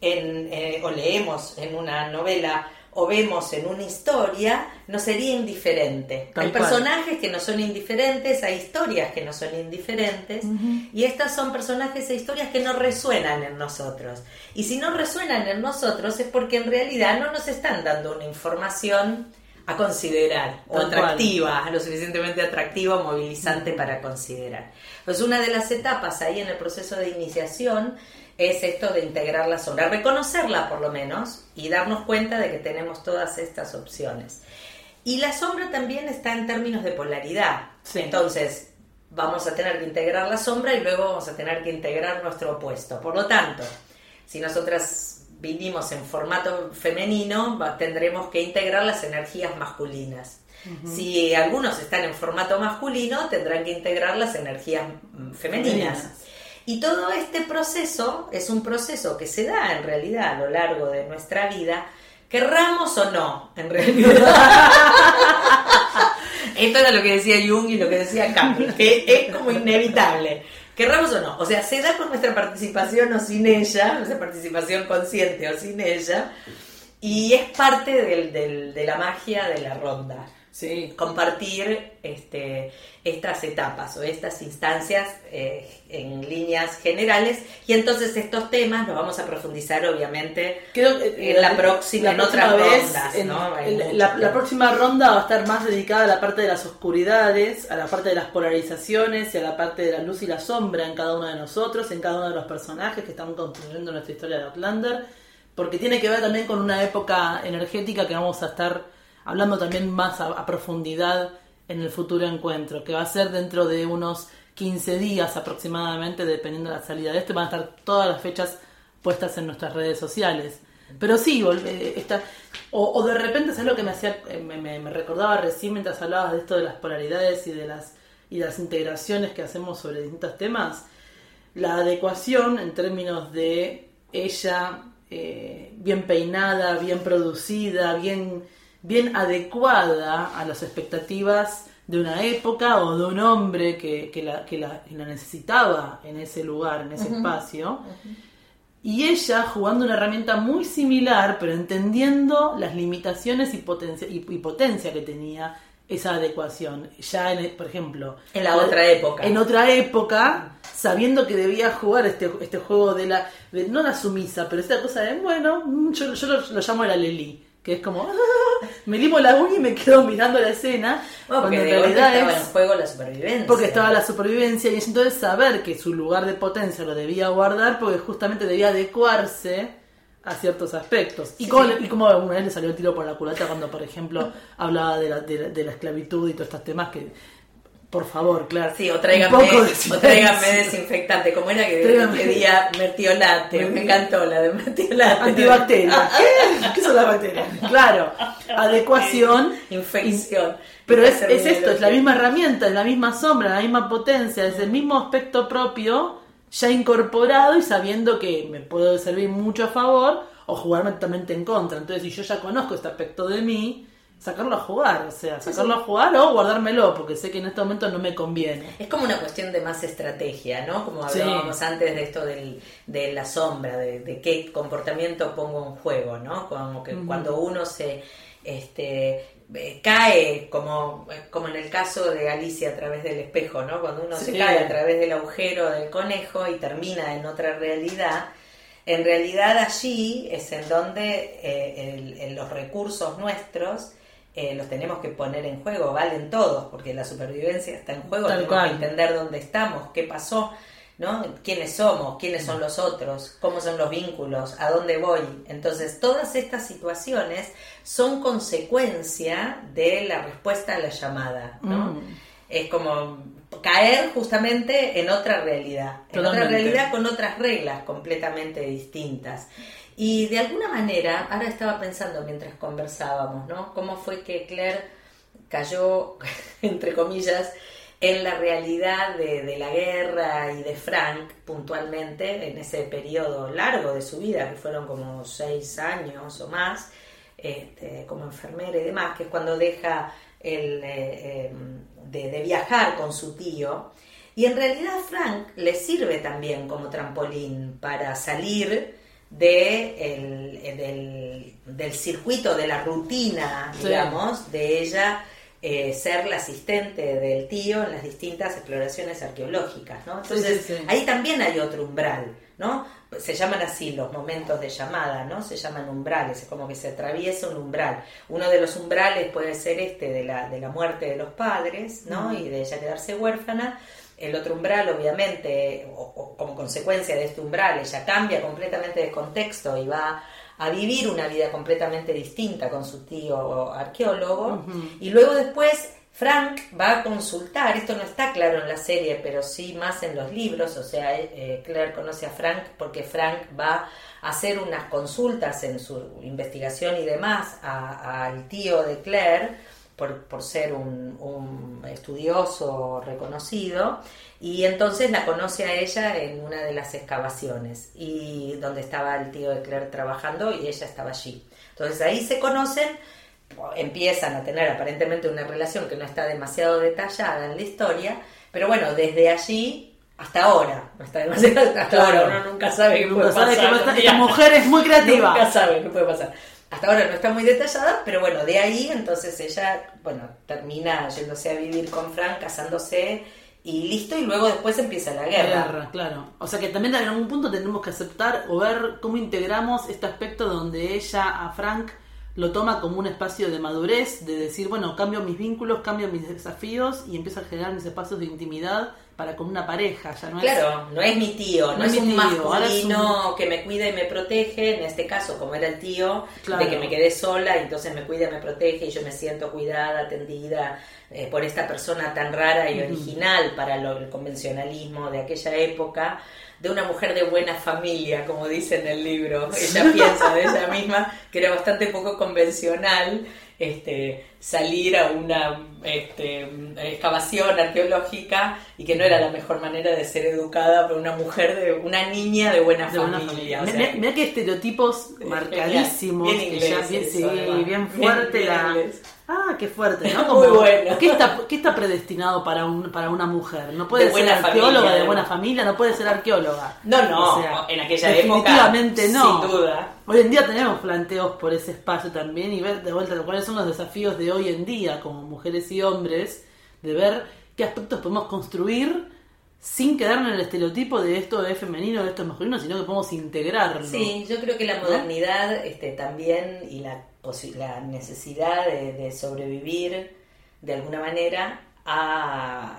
Speaker 2: en, eh, o leemos en una novela o vemos en una historia, no sería indiferente. hay personajes que no son indiferentes, hay historias que no son indiferentes, y estas son personajes e historias que no resuenan en nosotros. Y si no resuenan en nosotros es porque en realidad no nos están dando una información a considerar, o atractiva, lo suficientemente atractiva o movilizante para considerar. Pues una de las etapas ahí en el proceso de iniciación es esto de integrar la sombra, reconocerla por lo menos y darnos cuenta de que tenemos todas estas opciones. Y la sombra también está en términos de polaridad. Entonces, vamos a tener que integrar la sombra y luego vamos a tener que integrar nuestro opuesto. Por lo tanto, si nosotras vivimos en formato femenino, tendremos que integrar las energías masculinas. Si algunos están en formato masculino, tendrán que integrar las energías mm, femeninas. Y todo este proceso es un proceso que se da en realidad a lo largo de nuestra vida, querramos o no, en realidad. Esto era lo que decía Jung y lo que decía Campbell, que es como inevitable. Querramos o no, o sea, se da con nuestra participación o sin ella, nuestra participación consciente o sin ella, y es parte de la magia de la ronda.
Speaker 1: Sí.
Speaker 2: compartir este, estas etapas o estas instancias eh, en líneas generales y entonces estos temas los vamos a profundizar obviamente
Speaker 1: eh,
Speaker 2: en la próxima, en otras rondas.
Speaker 1: la, próxima ronda va a estar más dedicada a la parte de las oscuridades, a la parte de las polarizaciones y a la parte de la luz y la sombra en cada uno de nosotros, en cada uno de los personajes que están construyendo nuestra historia de Outlander, porque tiene que ver también con una época energética que vamos a estar hablando también más a, profundidad en el futuro encuentro, que va a ser dentro de unos 15 días aproximadamente, dependiendo de la salida de este, van a estar todas las fechas puestas en nuestras redes sociales. Pero sí, eh, está, o, de repente, es lo que me hacía, eh, me, recordaba recién mientras hablabas de esto de las polaridades y de las, y de las integraciones que hacemos sobre distintos temas? La adecuación en términos de ella eh, bien peinada, bien producida, bien, bien adecuada a las expectativas de una época o de un hombre que, que, la, que, la, necesitaba en ese lugar, en ese espacio. Y ella jugando una herramienta muy similar, pero entendiendo las limitaciones y potencia, y, potencia que tenía esa adecuación. Ya, en, por ejemplo...
Speaker 2: En la, otra época.
Speaker 1: En otra época, sabiendo que debía jugar este, este juego de la... no la sumisa, pero esta cosa de, bueno, yo, yo lo, lo llamo la Leli que es como me limo la uña y me quedo mirando la escena
Speaker 2: porque en realidad estaba en juego la supervivencia.
Speaker 1: porque estaba la supervivencia y es entonces saber que su lugar de potencia lo debía guardar porque justamente debía adecuarse a ciertos aspectos. Y, como, y como alguna vez le salió el tiro por la culata cuando por ejemplo hablaba de la, de la esclavitud y todos estos temas que por favor, claro.
Speaker 2: Sí, o tráigame, o tráigame desinfectante. como era que pedía mertiolate? Me encantó la de mertiolate.
Speaker 1: Antibacteria. ¿Qué? ¿Qué son las bacterias? Claro. Adecuación.
Speaker 2: Infección.
Speaker 1: Pero es, es esto, es la misma herramienta, es la misma sombra, la misma potencia, es el mismo aspecto propio ya incorporado y sabiendo que me puedo servir mucho a favor o jugarme totalmente en contra. Entonces, si yo ya conozco este aspecto de mí, sacarlo a jugar, o sea, sacarlo a jugar o guardármelo, porque sé que en este momento no me conviene.
Speaker 2: Es como una cuestión de más estrategia, ¿no? Como hablábamos antes de esto del, de la sombra, de, qué comportamiento pongo en juego, ¿no? Como que cuando uno se este, eh, cae, como, como en el caso de Alicia a través del espejo, ¿no? Cuando uno se cae a través del agujero del conejo y termina en otra realidad, en realidad allí es en donde eh, los recursos nuestros eh, los tenemos que poner en juego, valen todos, porque la supervivencia está en juego, tenemos que entender dónde estamos, qué pasó, ¿no? quiénes somos, quiénes son los otros, cómo son los vínculos, a dónde voy. Entonces, todas estas situaciones son consecuencia de la respuesta a la llamada, ¿no? Mm. Es como caer justamente en otra realidad, en otra realidad con otras reglas completamente distintas. Y de alguna manera, ahora estaba pensando mientras conversábamos, ¿no? ¿Cómo fue que Claire cayó, entre comillas, en la realidad de, la guerra y de Frank puntualmente en ese periodo largo de su vida, que fueron como seis años o más, este, como enfermera y demás, que es cuando deja el, eh, em, de, de, viajar con su tío. Y en realidad Frank le sirve también como trampolín para salir de el, del, circuito, de la rutina, digamos, de ella eh, ser la asistente del tío en las distintas exploraciones arqueológicas, ¿no? Entonces, ahí también hay otro umbral, ¿no? Se llaman así los momentos de llamada, ¿no? Se llaman umbrales, es como que se atraviesa un umbral. Uno de los umbrales puede ser este de la, de la muerte de los padres, ¿no? Y de ella quedarse huérfana el otro umbral, obviamente, o, como consecuencia de este umbral, ella cambia completamente de contexto y va a vivir una vida completamente distinta con su tío arqueólogo. Y luego después Frank va a consultar, esto no está claro en la serie, pero sí más en los libros, o sea, eh, Claire conoce a Frank porque Frank va a hacer unas consultas en su investigación y demás al tío de Claire por, ser un, estudioso reconocido, y entonces la conoce a ella en una de las excavaciones, y donde estaba el tío de Claire trabajando y ella estaba allí. Entonces ahí se conocen, empiezan a tener aparentemente una relación que no está demasiado detallada en la historia, pero bueno, desde allí hasta ahora, no está demasiado hasta ahora, uno nunca sabe qué puede pasar.
Speaker 1: esta mujer es muy creativa.
Speaker 2: Nunca sabe qué puede pasar hasta ahora no está muy detallada, pero bueno, de ahí entonces ella, bueno, termina yéndose a vivir con Frank, casándose y listo, y luego después empieza la guerra.
Speaker 1: Guerra, claro. O sea que también en algún punto tenemos que aceptar o ver cómo integramos este aspecto donde ella a Frank lo toma como un espacio de madurez, de decir, bueno, cambio mis vínculos, cambio mis desafíos y empiezo a generar mis espacios de intimidad para con una pareja, ya no
Speaker 2: claro, no es mi tío, no, es, un masculino que me cuida y me protege, en este caso, como era el tío, de que me quedé sola, y entonces me cuida y me protege y yo me siento cuidada, atendida eh, por esta persona tan rara y original para el convencionalismo de aquella época de una mujer de buena familia, como dice en el libro. Ella piensa de ella misma que era bastante poco convencional este, salir a una este, excavación arqueológica y que no era la mejor manera de ser educada por una mujer, de una niña de buena familia.
Speaker 1: Mira que estereotipos marcadísimos, bien, bien, bien, fuerte la... Ah, qué fuerte, ¿no?
Speaker 2: Muy bueno.
Speaker 1: ¿qué está, ¿Qué está predestinado para, un, para una mujer? No puede ser arqueóloga de buena familia, no puede ser arqueóloga.
Speaker 2: No, no, en aquella
Speaker 1: definitivamente no.
Speaker 2: Sin duda.
Speaker 1: Hoy en día tenemos planteos por ese espacio también y ver de vuelta cuáles son los desafíos de hoy en día como mujeres y hombres, de ver qué aspectos podemos construir sin quedarnos en el estereotipo de esto es femenino, de esto es masculino, sino que podemos integrarlo.
Speaker 2: Sí, yo creo que la modernidad este, también y la, la necesidad de, sobrevivir de alguna manera ha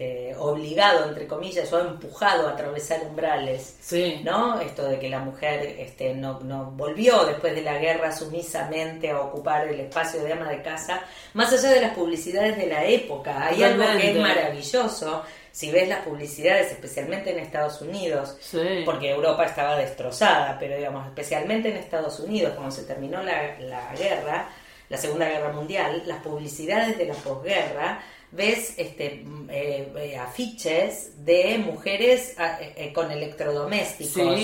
Speaker 2: este, obligado, entre comillas, o empujado a atravesar umbrales.
Speaker 1: Sí.
Speaker 2: ¿No? Esto de que la mujer este, no, no volvió después de la guerra sumisamente a ocupar el espacio de ama de casa, más allá de las publicidades de la época. Hay algo que es maravilloso si ves las publicidades, especialmente en Estados Unidos, porque Europa estaba destrozada, pero digamos, especialmente en Estados Unidos, cuando se terminó la, la guerra, la Segunda Guerra Mundial, las publicidades de la posguerra, ves este, eh, eh, afiches de mujeres ah, eh, con electrodomésticos,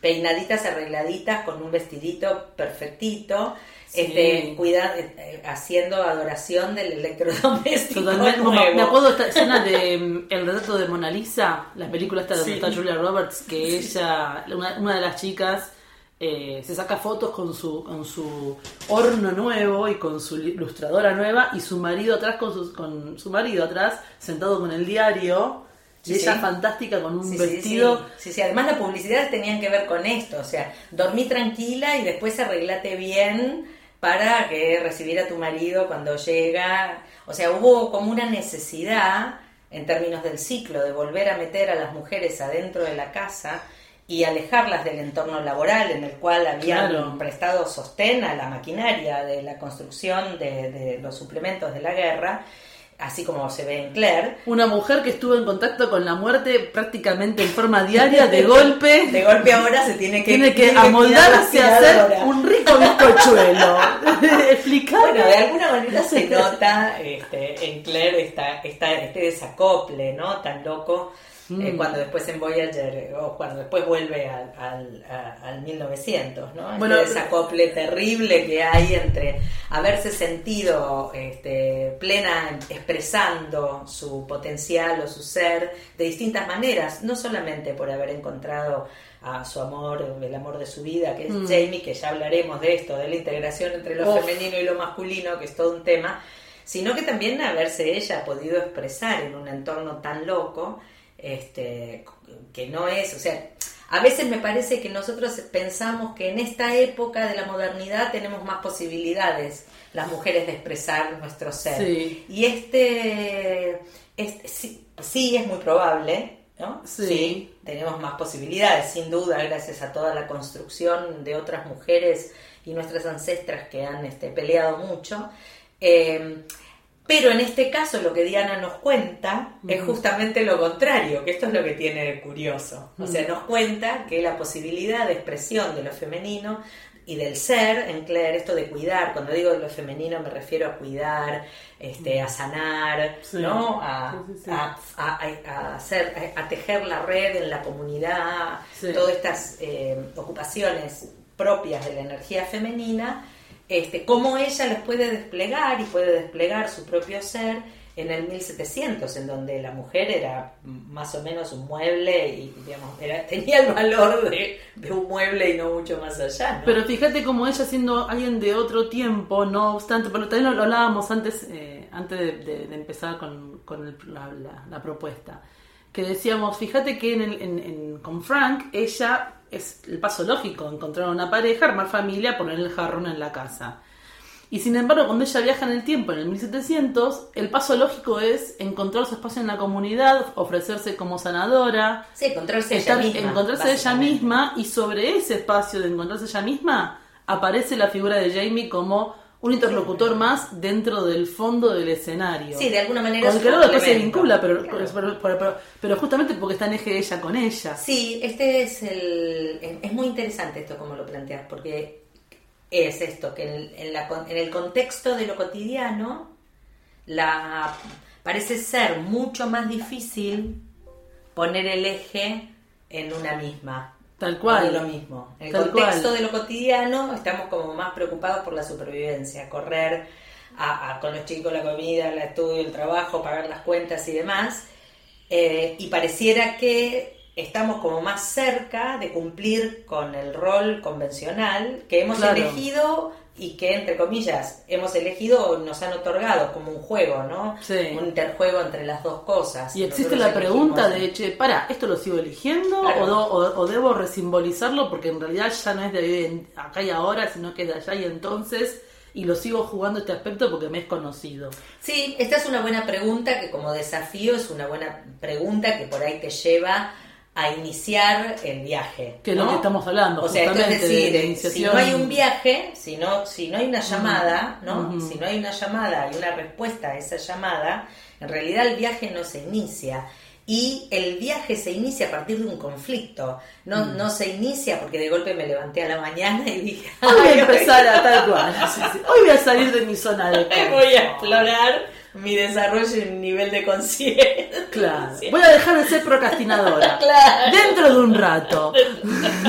Speaker 2: peinaditas, arregladitas, con un vestidito perfectito, este, cuida, eh, haciendo adoración del electrodoméstico. Totalmente.
Speaker 1: Me acuerdo esta escena de mm, El retrato de Mona Lisa, la película esta donde está Julia Roberts, que ella, una, de las chicas, eh, se saca fotos con su, con su horno nuevo y con su ilustradora nueva y su marido atrás con su, con su marido atrás sentado con el diario y ella fantástica con un vestido.
Speaker 2: Sí, sí, además las publicidades tenían que ver con esto, o sea, dormí tranquila y después arreglate bien para que recibir a tu marido cuando llega. O sea, hubo como una necesidad en términos del ciclo de volver a meter a las mujeres adentro de la casa y alejarlas del entorno laboral en el cual habían prestado sostén a la maquinaria de la construcción de, de los suplementos de la guerra así como se ve en Claire.
Speaker 1: Una mujer que estuvo en contacto con la muerte prácticamente en forma diaria, de golpe.
Speaker 2: De golpe ahora se tiene que,
Speaker 1: tiene que amoldarse a hacer un rico bizcochuelo. Explicar.
Speaker 2: Bueno, de alguna manera se nota este, en Claire esta, esta, este desacople, ¿no? Tan loco eh, mm. cuando después en Voyager, o cuando después vuelve al, al, al 1900, ¿no? Bueno, este desacople terrible que hay entre haberse sentido este, plena expresando su potencial o su ser de distintas maneras, no solamente por haber encontrado a su amor, el amor de su vida, que es mm. Jamie, que ya hablaremos de esto, de la integración entre lo femenino y lo masculino, que es todo un tema, sino que también haberse ella podido expresar en un entorno tan loco este, que no es, o sea, a veces me parece que nosotros pensamos que en esta época de la modernidad tenemos más posibilidades las mujeres de expresar nuestro ser. Y este, sí, es muy probable, ¿no?
Speaker 1: Sí.
Speaker 2: tenemos más posibilidades, sin duda, gracias a toda la construcción de otras mujeres y nuestras ancestras que han este, peleado mucho. Eh, pero en este caso lo que Diana nos cuenta es justamente lo contrario, que esto es lo que tiene curioso. O sea, nos cuenta que la posibilidad de expresión de lo femenino y del ser en Claire, esto de cuidar, cuando digo de lo femenino me refiero a cuidar, este, a sanar, ¿no? A, hacer, a tejer la red en la comunidad, todas estas eh, ocupaciones propias de la energía femenina este, cómo ella les puede desplegar y puede desplegar su propio ser en el 1700, en donde la mujer era más o menos un mueble y digamos, tenía el valor de, un mueble y no mucho más allá.
Speaker 1: Pero fíjate cómo ella siendo alguien de otro tiempo, no obstante, pero también lo, hablábamos antes, eh, antes de, empezar con, la, propuesta, que decíamos, fíjate que en con Frank ella es el paso lógico, encontrar una pareja, armar familia, poner el jarrón en la casa. Y sin embargo, cuando ella viaja en el tiempo, en el 1700, el paso lógico es encontrar su espacio en la comunidad, ofrecerse como sanadora,
Speaker 2: Sí, encontrarse
Speaker 1: estar-
Speaker 2: ella misma.
Speaker 1: encontrarse ella misma, y sobre ese espacio de encontrarse ella misma, aparece la figura de Jamie como un interlocutor más dentro del fondo del escenario.
Speaker 2: Sí, de alguna manera.
Speaker 1: Con que luego después se vincula, pero,
Speaker 2: Claro.
Speaker 1: pero, pero- pero- pero justamente porque está en eje ella con ella.
Speaker 2: Sí, este es el. Es muy interesante esto como lo planteas, porque es esto, que en, en la en el contexto de lo cotidiano, la parece ser mucho más difícil poner el eje en una misma.
Speaker 1: Tal cual.
Speaker 2: O de lo mismo. En el
Speaker 1: Tal
Speaker 2: contexto
Speaker 1: cual.
Speaker 2: de lo cotidiano estamos como más preocupados por la supervivencia, correr a- a- con los chicos la comida, el estudio, el trabajo, pagar las cuentas y demás. Eh, y pareciera que estamos como más cerca de cumplir con el rol convencional que hemos
Speaker 1: Claro.
Speaker 2: elegido y que, entre comillas, hemos elegido o nos han otorgado como un juego, ¿no?
Speaker 1: Sí.
Speaker 2: Un interjuego entre las dos cosas.
Speaker 1: Y existe
Speaker 2: Nosotros
Speaker 1: la pregunta de, che, para, ¿esto lo sigo eligiendo
Speaker 2: Claro.
Speaker 1: o, do- o- o debo resimbolizarlo? Porque en realidad ya no es de acá y ahora, sino que es de allá y entonces, y lo sigo jugando este aspecto porque me es conocido.
Speaker 2: Sí, esta es una buena pregunta que como desafío es una buena pregunta que por ahí te lleva a iniciar el viaje.
Speaker 1: Que es lo
Speaker 2: ¿no?
Speaker 1: que estamos hablando,
Speaker 2: O sea, esto es
Speaker 1: de
Speaker 2: decir, si no hay un viaje, si no, si no hay una llamada, ¿no? Si no hay una llamada y una respuesta a esa llamada, en realidad el viaje no se inicia. Y el viaje se inicia a partir de un conflicto. No,
Speaker 1: Mm.
Speaker 2: no se inicia porque de golpe me levanté a la mañana y dije,
Speaker 1: Hoy voy
Speaker 2: "Ay,
Speaker 1: a empezar a tal cual. Hoy voy a salir de mi zona de confort.
Speaker 2: voy a explorar mi desarrollo y mi nivel de conciencia.
Speaker 1: Claro. Voy a dejar de ser procrastinadora.
Speaker 2: Claro.
Speaker 1: Dentro de un rato.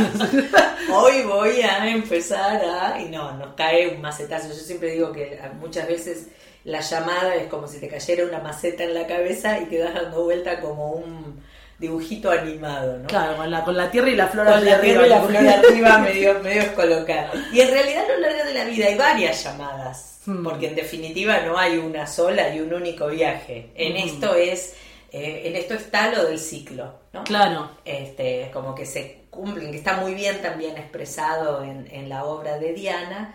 Speaker 2: Hoy voy a empezar a... Y no, nos cae un macetazo. Yo siempre digo que muchas veces la llamada es como si te cayera una maceta en la cabeza y quedas dando vuelta como un dibujito animado, ¿no?
Speaker 1: Claro, con la, con la tierra y la flor
Speaker 2: Con la
Speaker 1: arriba.
Speaker 2: tierra y la flor arriba medio, medio descolocada. Y en realidad a lo largo de la vida hay varias llamadas,
Speaker 1: Hmm.
Speaker 2: porque en definitiva no hay una sola y un único viaje. En
Speaker 1: Hmm.
Speaker 2: esto es, eh, en esto está lo del ciclo, ¿no?
Speaker 1: Claro.
Speaker 2: este, como que se cumplen, que está muy bien también expresado en, en la obra de Diana,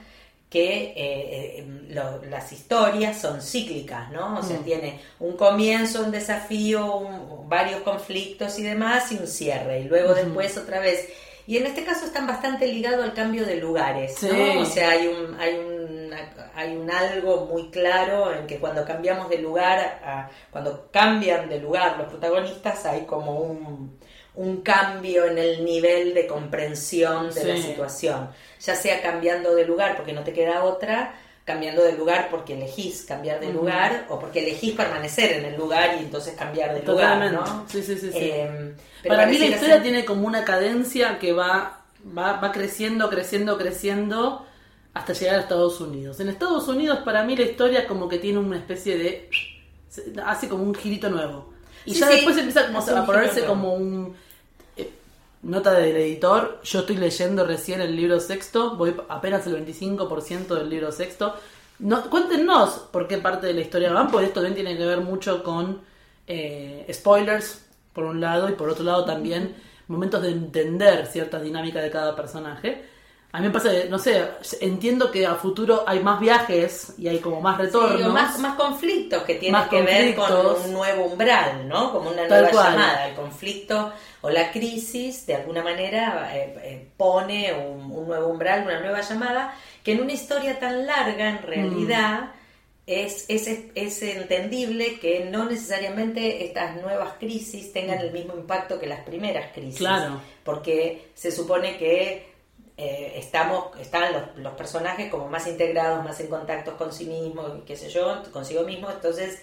Speaker 2: que eh, eh, lo- las historias son cíclicas, ¿no? O sea,
Speaker 1: Mm.
Speaker 2: tiene un comienzo, un desafío, un- varios conflictos y demás, y un cierre, y luego después otra vez. Y en este caso están bastante ligados al cambio de lugares, ¿no?
Speaker 1: Sí.
Speaker 2: O sea, hay un, hay un hay un algo muy claro en que cuando cambiamos de lugar, a- cuando cambian de lugar los protagonistas, hay como un, un cambio en el nivel de comprensión de la situación. Ya sea cambiando de lugar porque no te queda otra, cambiando de lugar porque elegís cambiar de lugar o porque elegís permanecer en el lugar y entonces cambiar de
Speaker 1: Totalmente.
Speaker 2: lugar, ¿no?
Speaker 1: Sí, sí, sí. sí.
Speaker 2: Eh, pero
Speaker 1: Para mí la historia
Speaker 2: ser-
Speaker 1: tiene como una cadencia que va, va, va creciendo, creciendo, creciendo hasta llegar a Estados Unidos. En Estados Unidos para mí la historia como que tiene una especie de... hace como un girito nuevo. Y
Speaker 2: Sí,
Speaker 1: ya
Speaker 2: sí,
Speaker 1: después empieza como a ponerse como un... Nota del editor, yo estoy leyendo recién el libro sexto, voy apenas el 25% del libro sexto. No, cuéntenos por qué parte de la historia van, porque esto también tiene que ver mucho con eh, spoilers, por un lado, y por otro lado también momentos de entender ciertas dinámicas de cada personaje. A mí me pasa, no sé, entiendo que a futuro hay más viajes y hay como más retornos.
Speaker 2: Sí, más, más conflictos que tienen
Speaker 1: Más
Speaker 2: que ver con un nuevo umbral, ¿no? Como una
Speaker 1: Tal
Speaker 2: nueva
Speaker 1: cual.
Speaker 2: llamada. El conflicto o la crisis, de alguna manera, eh, eh, pone un, un nuevo umbral, una nueva llamada, que en una historia tan larga, en realidad, es, es, es entendible que no necesariamente estas nuevas crisis tengan el mismo impacto que las primeras crisis.
Speaker 1: Claro.
Speaker 2: Porque se supone que eh, estamos, están los, los personajes como más integrados, más en contacto con sí mismos, qué sé yo, consigo mismo, entonces,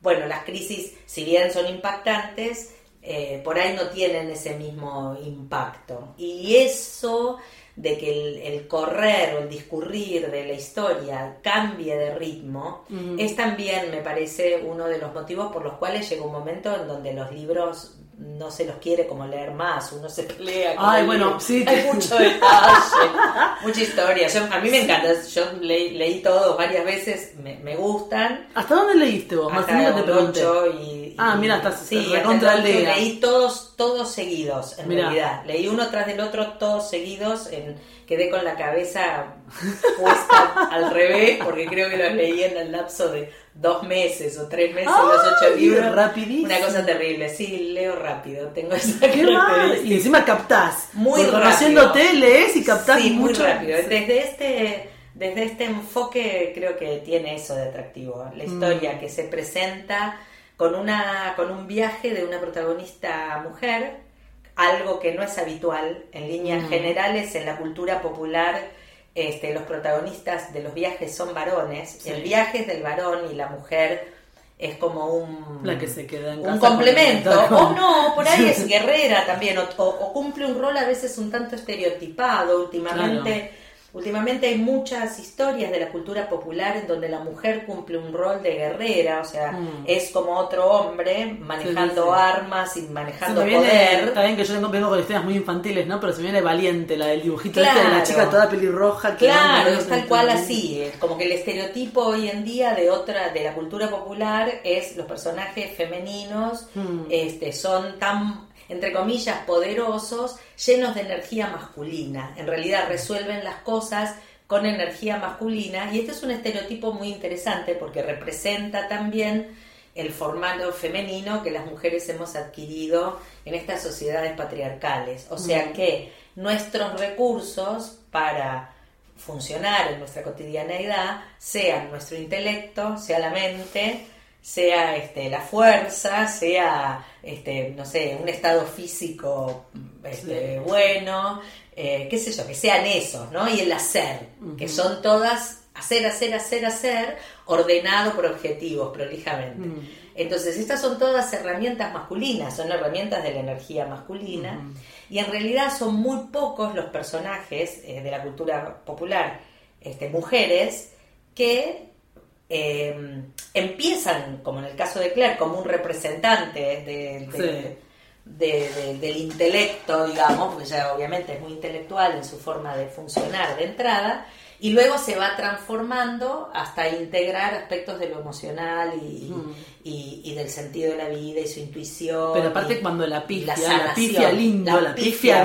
Speaker 2: bueno, las crisis, si bien son impactantes, eh, por ahí no tienen ese mismo impacto. Y eso de que el, el correr o el discurrir de la historia cambie de ritmo, es también, me parece, uno de los motivos por los cuales llega un momento en donde los libros no se los quiere como leer más, uno se pelea.
Speaker 1: Ay, bueno, sí.
Speaker 2: Hay mucho detalle, mucha historia. Yo, a mí me encanta, yo leí, leí todos varias veces, me, me gustan.
Speaker 1: ¿Hasta dónde leíste vos? Más
Speaker 2: Hasta
Speaker 1: te pregunté.
Speaker 2: ocho y,
Speaker 1: Ah, mira, estás
Speaker 2: sí, hasta el
Speaker 1: día.
Speaker 2: Leí todos, todos seguidos, en
Speaker 1: Mirá.
Speaker 2: realidad. Leí uno tras del otro, todos seguidos. En, quedé con la cabeza puesta al revés, porque creo que los leí en el lapso de dos meses o tres meses, los ocho libros.
Speaker 1: Rapidísimo.
Speaker 2: Una cosa terrible. Sí, leo rápido, tengo esa
Speaker 1: Qué mal. Y encima captás.
Speaker 2: Muy rápido.
Speaker 1: Conociéndote, lees y captás
Speaker 2: Sí, muy rápido. Desde este, desde este enfoque creo que tiene eso de atractivo.
Speaker 1: Mm.
Speaker 2: La historia que se presenta con, una, con un viaje de una protagonista mujer, algo que no es habitual en líneas
Speaker 1: Mm.
Speaker 2: generales en la cultura popular. Este, los protagonistas de los viajes son varones.
Speaker 1: Sí.
Speaker 2: El viaje es del varón y la mujer es como un
Speaker 1: La que se queda en casa
Speaker 2: un
Speaker 1: con-
Speaker 2: complemento.
Speaker 1: con-
Speaker 2: O no, por ahí es guerrera también, o, o- o cumple un rol a veces un tanto estereotipado. Últimamente, últimamente hay muchas historias de la cultura popular en donde la mujer cumple un rol de guerrera, o sea,
Speaker 1: Mm.
Speaker 2: es como otro hombre manejando
Speaker 1: Sí, sí, sí.
Speaker 2: armas y manejando
Speaker 1: viene,
Speaker 2: poder.
Speaker 1: está bien que yo tengo, vengo con historias muy infantiles, ¿no? Pero se viene valiente la del dibujito este de la chica toda pelirroja. que
Speaker 2: Claro, es tal cual así, es como que el estereotipo hoy en día de otra, de la cultura popular es los personajes femeninos,
Speaker 1: Mm.
Speaker 2: este, son tan, entre comillas, poderosos, llenos de energía masculina. En realidad resuelven las cosas con energía masculina y este es un estereotipo muy interesante porque representa también el formato femenino que las mujeres hemos adquirido en estas sociedades patriarcales. O sea
Speaker 1: Mm.
Speaker 2: que nuestros recursos para funcionar en nuestra cotidianeidad sean nuestro intelecto, sea la mente, sea este, la fuerza, sea, este, no sé, un estado físico este,
Speaker 1: Sí.
Speaker 2: bueno, eh, qué sé yo, que sean esos, ¿no? Y el hacer, que son todas hacer, hacer, hacer, hacer, ordenado por objetivos, prolijamente.
Speaker 1: Mm.
Speaker 2: Entonces, estas son todas herramientas masculinas, son herramientas de la energía masculina, y en realidad son muy pocos los personajes eh, de la cultura popular, este, mujeres, que eh, empiezan, como en el caso de Claire, como un representante de-
Speaker 1: Sí.
Speaker 2: del intelecto, digamos, porque ella obviamente es muy intelectual en su forma de funcionar de entrada, y luego se va transformando hasta integrar aspectos de lo emocional y,
Speaker 1: Mm.
Speaker 2: y- y del sentido de la vida y su intuición.
Speaker 1: Pero aparte
Speaker 2: y-
Speaker 1: cuando la pifia, la,
Speaker 2: sanación.
Speaker 1: pifia lindo, la, pifia,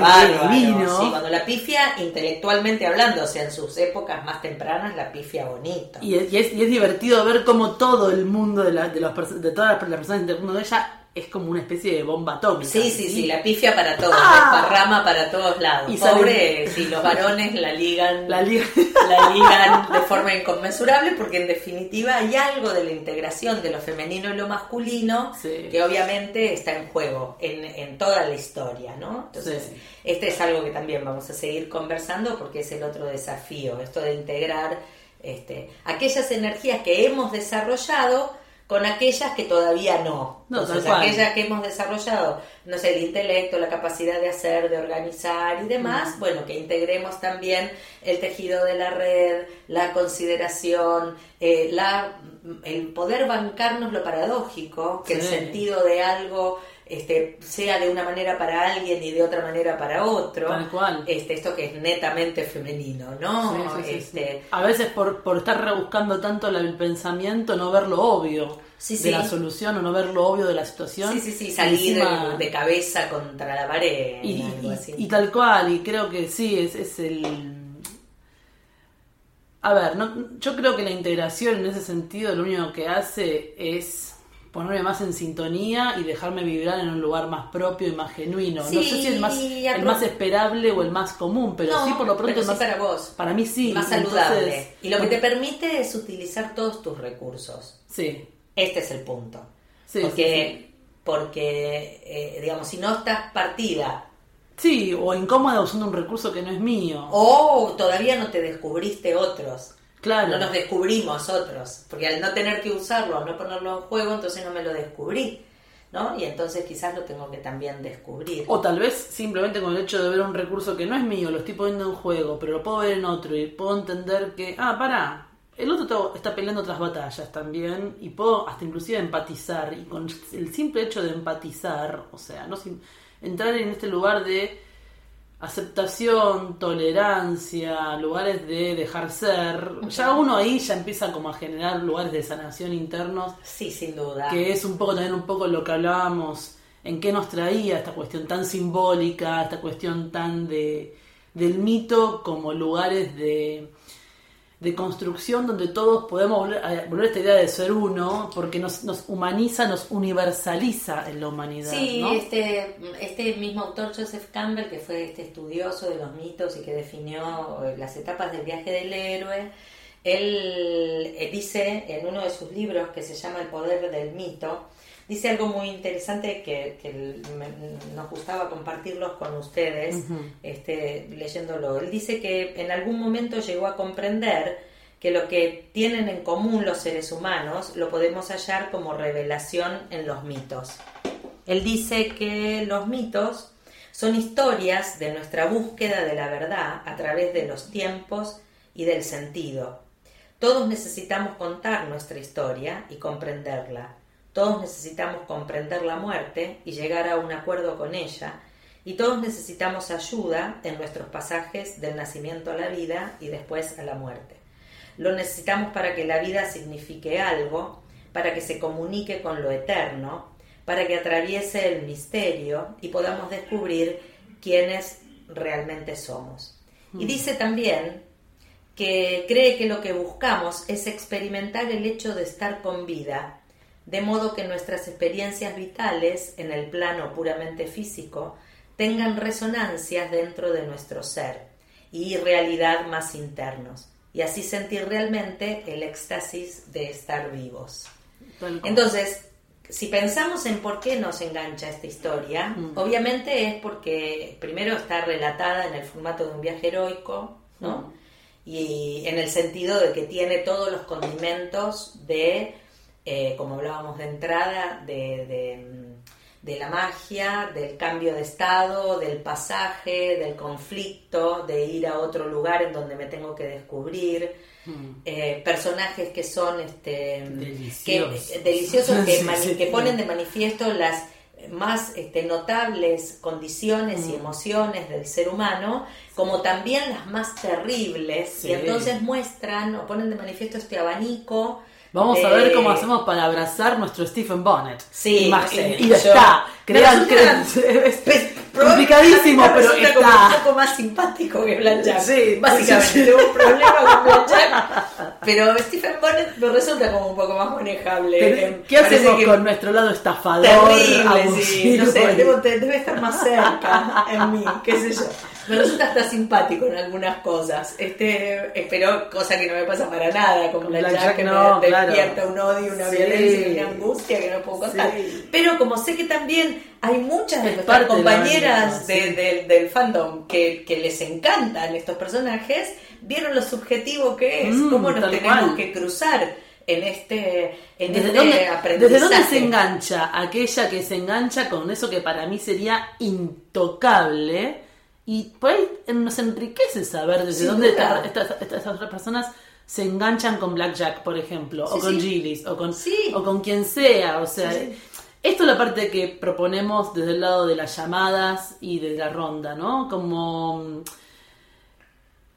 Speaker 1: divino.
Speaker 2: sí, cuando la pifia intelectualmente hablando, o sea, en sus épocas más tempranas, la pifia bonito.
Speaker 1: Y es, y es- y es divertido ver cómo todo el mundo de, la- de, los de todas las personas del mundo de ella es como una especie de bomba atómica.
Speaker 2: Sí, sí, sí, la pifia para todos,
Speaker 1: Ah.
Speaker 2: desparrama para todos lados.
Speaker 1: Y
Speaker 2: Pobre, sí, los varones la ligan,
Speaker 1: La
Speaker 2: la ligan de forma inconmensurable porque en definitiva hay algo de la integración de lo femenino y lo masculino
Speaker 1: Sí.
Speaker 2: que obviamente está en juego en, en toda la historia, ¿no? Entonces,
Speaker 1: Sí.
Speaker 2: este es algo que también vamos a seguir conversando porque es el otro desafío, esto de integrar este, aquellas energías que hemos desarrollado con aquellas que todavía no.
Speaker 1: No,
Speaker 2: Entonces, aquellas que hemos desarrollado, no sé, el intelecto, la capacidad de hacer, de organizar y demás, bueno, que integremos también el tejido de la red, la consideración, eh, la, el poder bancarnos lo paradójico, que el sentido de algo este, sea de una manera para alguien y de otra manera para otro.
Speaker 1: Tal cual.
Speaker 2: Este, esto que es netamente femenino, ¿no?
Speaker 1: Sí, sí, sí, sí.
Speaker 2: este,
Speaker 1: A veces por, por estar rebuscando tanto el pensamiento, no ver lo obvio
Speaker 2: Sí,
Speaker 1: de
Speaker 2: sí.
Speaker 1: la solución o no ver lo obvio de la situación.
Speaker 2: Sí, sí, sí, salir
Speaker 1: Encima-
Speaker 2: de, cabeza contra la pared.
Speaker 1: y,
Speaker 2: algo
Speaker 1: y-
Speaker 2: así.
Speaker 1: y tal cual, y creo que sí, es, es el... A ver, no, yo creo que la integración en ese sentido lo único que hace es ponerme más en sintonía y dejarme vibrar en un lugar más propio y más genuino. no sé si el más, el más esperable o el más común, pero
Speaker 2: No,
Speaker 1: sí por lo pronto
Speaker 2: sí
Speaker 1: más,
Speaker 2: para vos.
Speaker 1: para mí sí.
Speaker 2: más
Speaker 1: entonces-
Speaker 2: saludable. y lo que te permite es utilizar todos tus recursos.
Speaker 1: Sí,
Speaker 2: Este es el punto.
Speaker 1: sí,
Speaker 2: porque, porque eh, digamos, si no estás partida
Speaker 1: sí. Sí, o incómoda usando un recurso que no es mío.
Speaker 2: o todavía no te descubriste otros,
Speaker 1: claro.
Speaker 2: no nos descubrimos otros, porque al no tener que usarlo, al no ponerlo en juego, entonces no me lo descubrí, ¿no? Y entonces quizás lo tengo que también descubrir.
Speaker 1: O tal vez simplemente con el hecho de ver un recurso que no es mío, lo estoy poniendo en juego, pero lo puedo ver en otro y puedo entender que, ah, pará, el otro está- está peleando otras batallas también y puedo hasta inclusive empatizar y con el simple hecho de empatizar, o sea, no sin- entrar en este lugar de aceptación, tolerancia, lugares de dejar ser, ya uno ahí ya empieza como a generar lugares de sanación internos
Speaker 2: Sí, sin duda.
Speaker 1: que es un poco también un poco lo que hablábamos en qué nos traía esta cuestión tan simbólica, esta cuestión tan de, del mito como lugares de, de construcción donde todos podemos volver a, volver a esta idea de ser uno, porque nos, nos humaniza, nos universaliza en la humanidad.
Speaker 2: Sí,
Speaker 1: ¿no?
Speaker 2: este, este mismo autor Joseph Campbell, que fue este estudioso de los mitos y que definió eh, las etapas del viaje del héroe, él eh, dice en uno de sus libros que se llama El poder del mito, dice algo muy interesante que, que me- nos gustaba compartirlos con ustedes, este, leyéndolo. Él dice que en algún momento llegó a comprender que lo que tienen en común los seres humanos lo podemos hallar como revelación en los mitos. Él dice que los mitos son historias de nuestra búsqueda de la verdad a través de los tiempos y del sentido. Todos necesitamos contar nuestra historia y comprenderla. Todos necesitamos comprender la muerte y llegar a un acuerdo con ella. Y todos necesitamos ayuda en nuestros pasajes del nacimiento a la vida y después a la muerte. Lo necesitamos para que la vida signifique algo, para que se comunique con lo eterno, para que atraviese el misterio y podamos descubrir quiénes realmente somos. Y dice también que cree que lo que buscamos es experimentar el hecho de estar con vida, de modo que nuestras experiencias vitales en el plano puramente físico tengan resonancias dentro de nuestro ser y realidad más internos, y así sentir realmente el éxtasis de estar vivos. Entonces, si pensamos en por qué nos engancha esta historia,
Speaker 1: Mm.
Speaker 2: obviamente es porque primero está relatada en el formato de un viaje heroico, ¿no?
Speaker 1: Mm.
Speaker 2: Y en el sentido de que tiene todos los condimentos de, eh, como hablábamos de entrada, de, de, de la magia, del cambio de estado, del pasaje, del conflicto, de ir a otro lugar en donde me tengo que descubrir,
Speaker 1: Mm.
Speaker 2: eh, personajes que son este
Speaker 1: Deliciosos.
Speaker 2: que, deliciosos que,
Speaker 1: Sí,
Speaker 2: mani-
Speaker 1: sí,
Speaker 2: que
Speaker 1: sí.
Speaker 2: ponen de manifiesto las más este, notables condiciones y
Speaker 1: Mm.
Speaker 2: emociones del ser humano, como también las más terribles,
Speaker 1: Sí.
Speaker 2: y entonces muestran o ponen de manifiesto este abanico.
Speaker 1: Vamos a ver cómo hacemos para abrazar nuestro Stephen Bonnet.
Speaker 2: Sí,
Speaker 1: Ima-
Speaker 2: no sé,
Speaker 1: y
Speaker 2: yo-
Speaker 1: está. Crean, crean- es
Speaker 2: Pues,
Speaker 1: complicadísimo, pero
Speaker 2: resulta como
Speaker 1: está.
Speaker 2: un poco más simpático que Blanchard.
Speaker 1: Sí,
Speaker 2: básicamente.
Speaker 1: sí, sí.
Speaker 2: Tengo un problema con Blanchard, pero Stephen Bonnet me resulta como un poco más manejable.
Speaker 1: Pero,
Speaker 2: Eh,
Speaker 1: ¿Qué hacemos
Speaker 2: que-
Speaker 1: con nuestro lado estafador?
Speaker 2: Terrible, sí,
Speaker 1: abusivo
Speaker 2: no sé, debo- te- debe estar más cerca en mí, qué sé yo. Me resulta hasta simpático en algunas cosas, este, espero, cosa que no me pasa para nada, como
Speaker 1: Con
Speaker 2: la Jack que
Speaker 1: no,
Speaker 2: me
Speaker 1: claro.
Speaker 2: despierta un odio, una
Speaker 1: Sí.
Speaker 2: violencia y una angustia que no puedo contar.
Speaker 1: Sí.
Speaker 2: Pero como sé que también hay muchas de nuestras compañeras de- de- del fandom que, que les encantan estos personajes, vieron lo subjetivo que es,
Speaker 1: Mm,
Speaker 2: cómo nos tenemos
Speaker 1: cual.
Speaker 2: que cruzar en este, en
Speaker 1: ¿Desde
Speaker 2: este
Speaker 1: dónde,
Speaker 2: aprendizaje.
Speaker 1: ¿Desde dónde se engancha aquella que se engancha con eso que para mí sería intocable? Y por ahí nos enriquece saber desde
Speaker 2: Sin
Speaker 1: dónde estas, estas otras personas se enganchan con Blackjack, por ejemplo, o con
Speaker 2: sí.
Speaker 1: Gillis, o con,
Speaker 2: Sí.
Speaker 1: o con quien sea. O sea. Esto es la parte que proponemos desde el lado de las llamadas y de la ronda, ¿no? Como.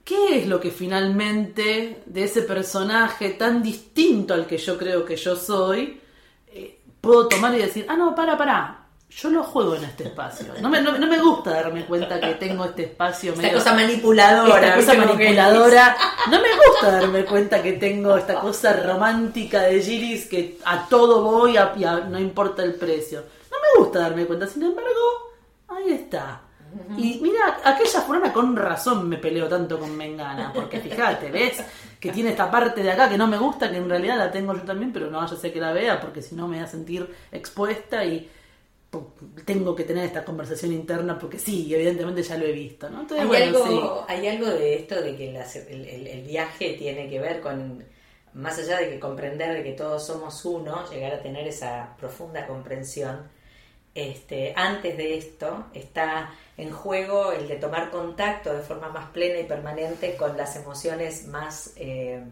Speaker 1: ¿Qué es lo que finalmente de ese personaje tan distinto al que yo creo que yo soy, eh, puedo tomar y decir, ah, no, para, para, yo lo juego en este espacio. No me, no, no me gusta darme cuenta que tengo este espacio
Speaker 2: Esta
Speaker 1: medio...
Speaker 2: cosa manipuladora.
Speaker 1: esta manipuladora. No me gusta darme cuenta que tengo esta cosa romántica de Giris que a todo voy a, y a- no importa el precio. No me gusta darme cuenta, sin embargo, ahí está. Y mira, aquella fulana con razón me peleo tanto con Mengana, porque fíjate, ¿ves? Que tiene esta parte de acá que no me gusta, que en realidad la tengo yo también, pero no, yo sé que la vea, porque si no me voy a sentir expuesta y tengo que tener esta conversación interna, porque sí, evidentemente ya lo he visto, ¿no? Entonces,
Speaker 2: Hay,
Speaker 1: bueno,
Speaker 2: algo,
Speaker 1: sí.
Speaker 2: hay algo de esto de que las- el, el- el viaje tiene que ver con, más allá de que comprender de que todos somos uno, llegar a tener esa profunda comprensión, este, antes de esto está en juego el de tomar contacto de forma más plena y permanente con las emociones más eh,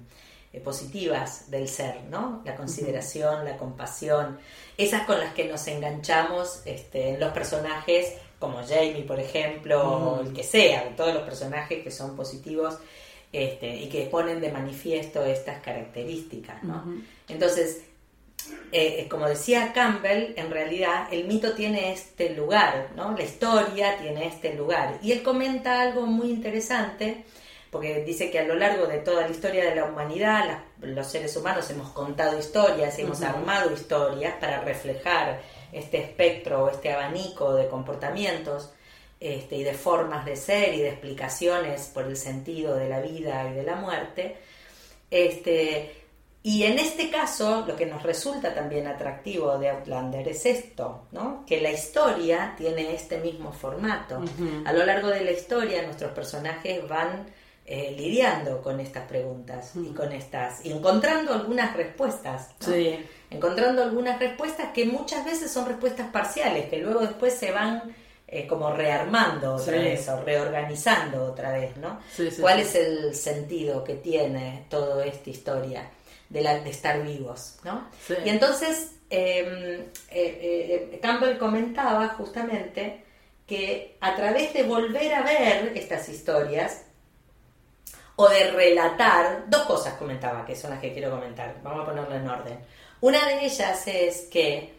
Speaker 2: eh, positivas del ser, ¿no? La consideración, la compasión, esas con las que nos enganchamos este, en los personajes como Jamie, por ejemplo, o el que sea, todos los personajes que son positivos este, y que ponen de manifiesto estas características, ¿no? Entonces, eh, como decía Campbell, en realidad el mito tiene este lugar, ¿no? La historia tiene este lugar. Y él comenta algo muy interesante, porque dice que a lo largo de toda la historia de la humanidad, los seres humanos hemos contado historias, hemos armado historias para reflejar este espectro, este abanico de comportamientos este, y de formas de ser y de explicaciones por el sentido de la vida y de la muerte. Este, y en este caso, lo que nos resulta también atractivo de Outlander es esto, ¿no? que la historia tiene este mismo formato. A lo largo de la historia, nuestros personajes van eh, lidiando con estas preguntas y con estas, y encontrando algunas respuestas. Encontrando algunas respuestas que muchas veces son respuestas parciales, que luego después se van eh, como rearmando otra vez o reorganizando otra vez, ¿no? ¿Cuál es el sentido que tiene toda esta historia? de, la, de estar vivos, ¿no? Y entonces em, eh, Campbell comentaba justamente que a través de volver a ver estas historias o de relatar, dos cosas comentaba que son las que quiero comentar, vamos a ponerlo en orden. Una de ellas es que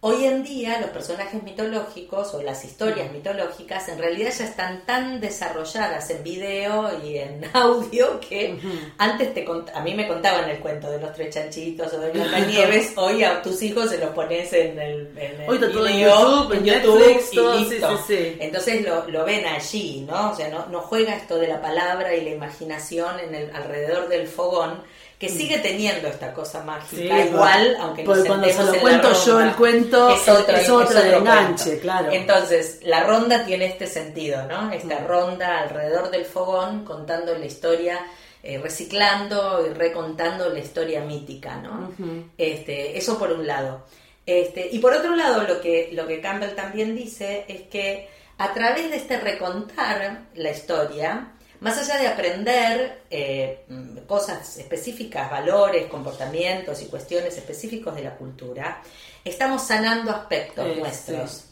Speaker 2: Hoy en día los personajes mitológicos o las historias mitológicas en realidad ya están tan desarrolladas en video y en audio que antes te a mí me contaban el cuento de los tres chanchitos o de Nieves, hoy a tus hijos se los pones en el, en
Speaker 1: el hoy todo en YouTube, en Netflix, y listo.
Speaker 2: Entonces lo, lo, ven allí, ¿no? O sea, no, no juega esto de la palabra y la imaginación en el alrededor del fogón que sigue teniendo esta cosa mágica, igual, aunque no
Speaker 1: cuando se lo cuento yo el cuento es otro, enganche, claro.
Speaker 2: Entonces, la ronda tiene este sentido, ¿no? Esta mm. ronda alrededor del fogón contando la historia, eh, reciclando y recontando la historia mítica, ¿no? este, eso por un lado. Este, y por otro lado, lo que, lo que Campbell también dice es que a través de este recontar la historia, más allá de aprender eh, cosas específicas, valores, comportamientos y cuestiones específicos de la cultura, estamos sanando aspectos eh, nuestros.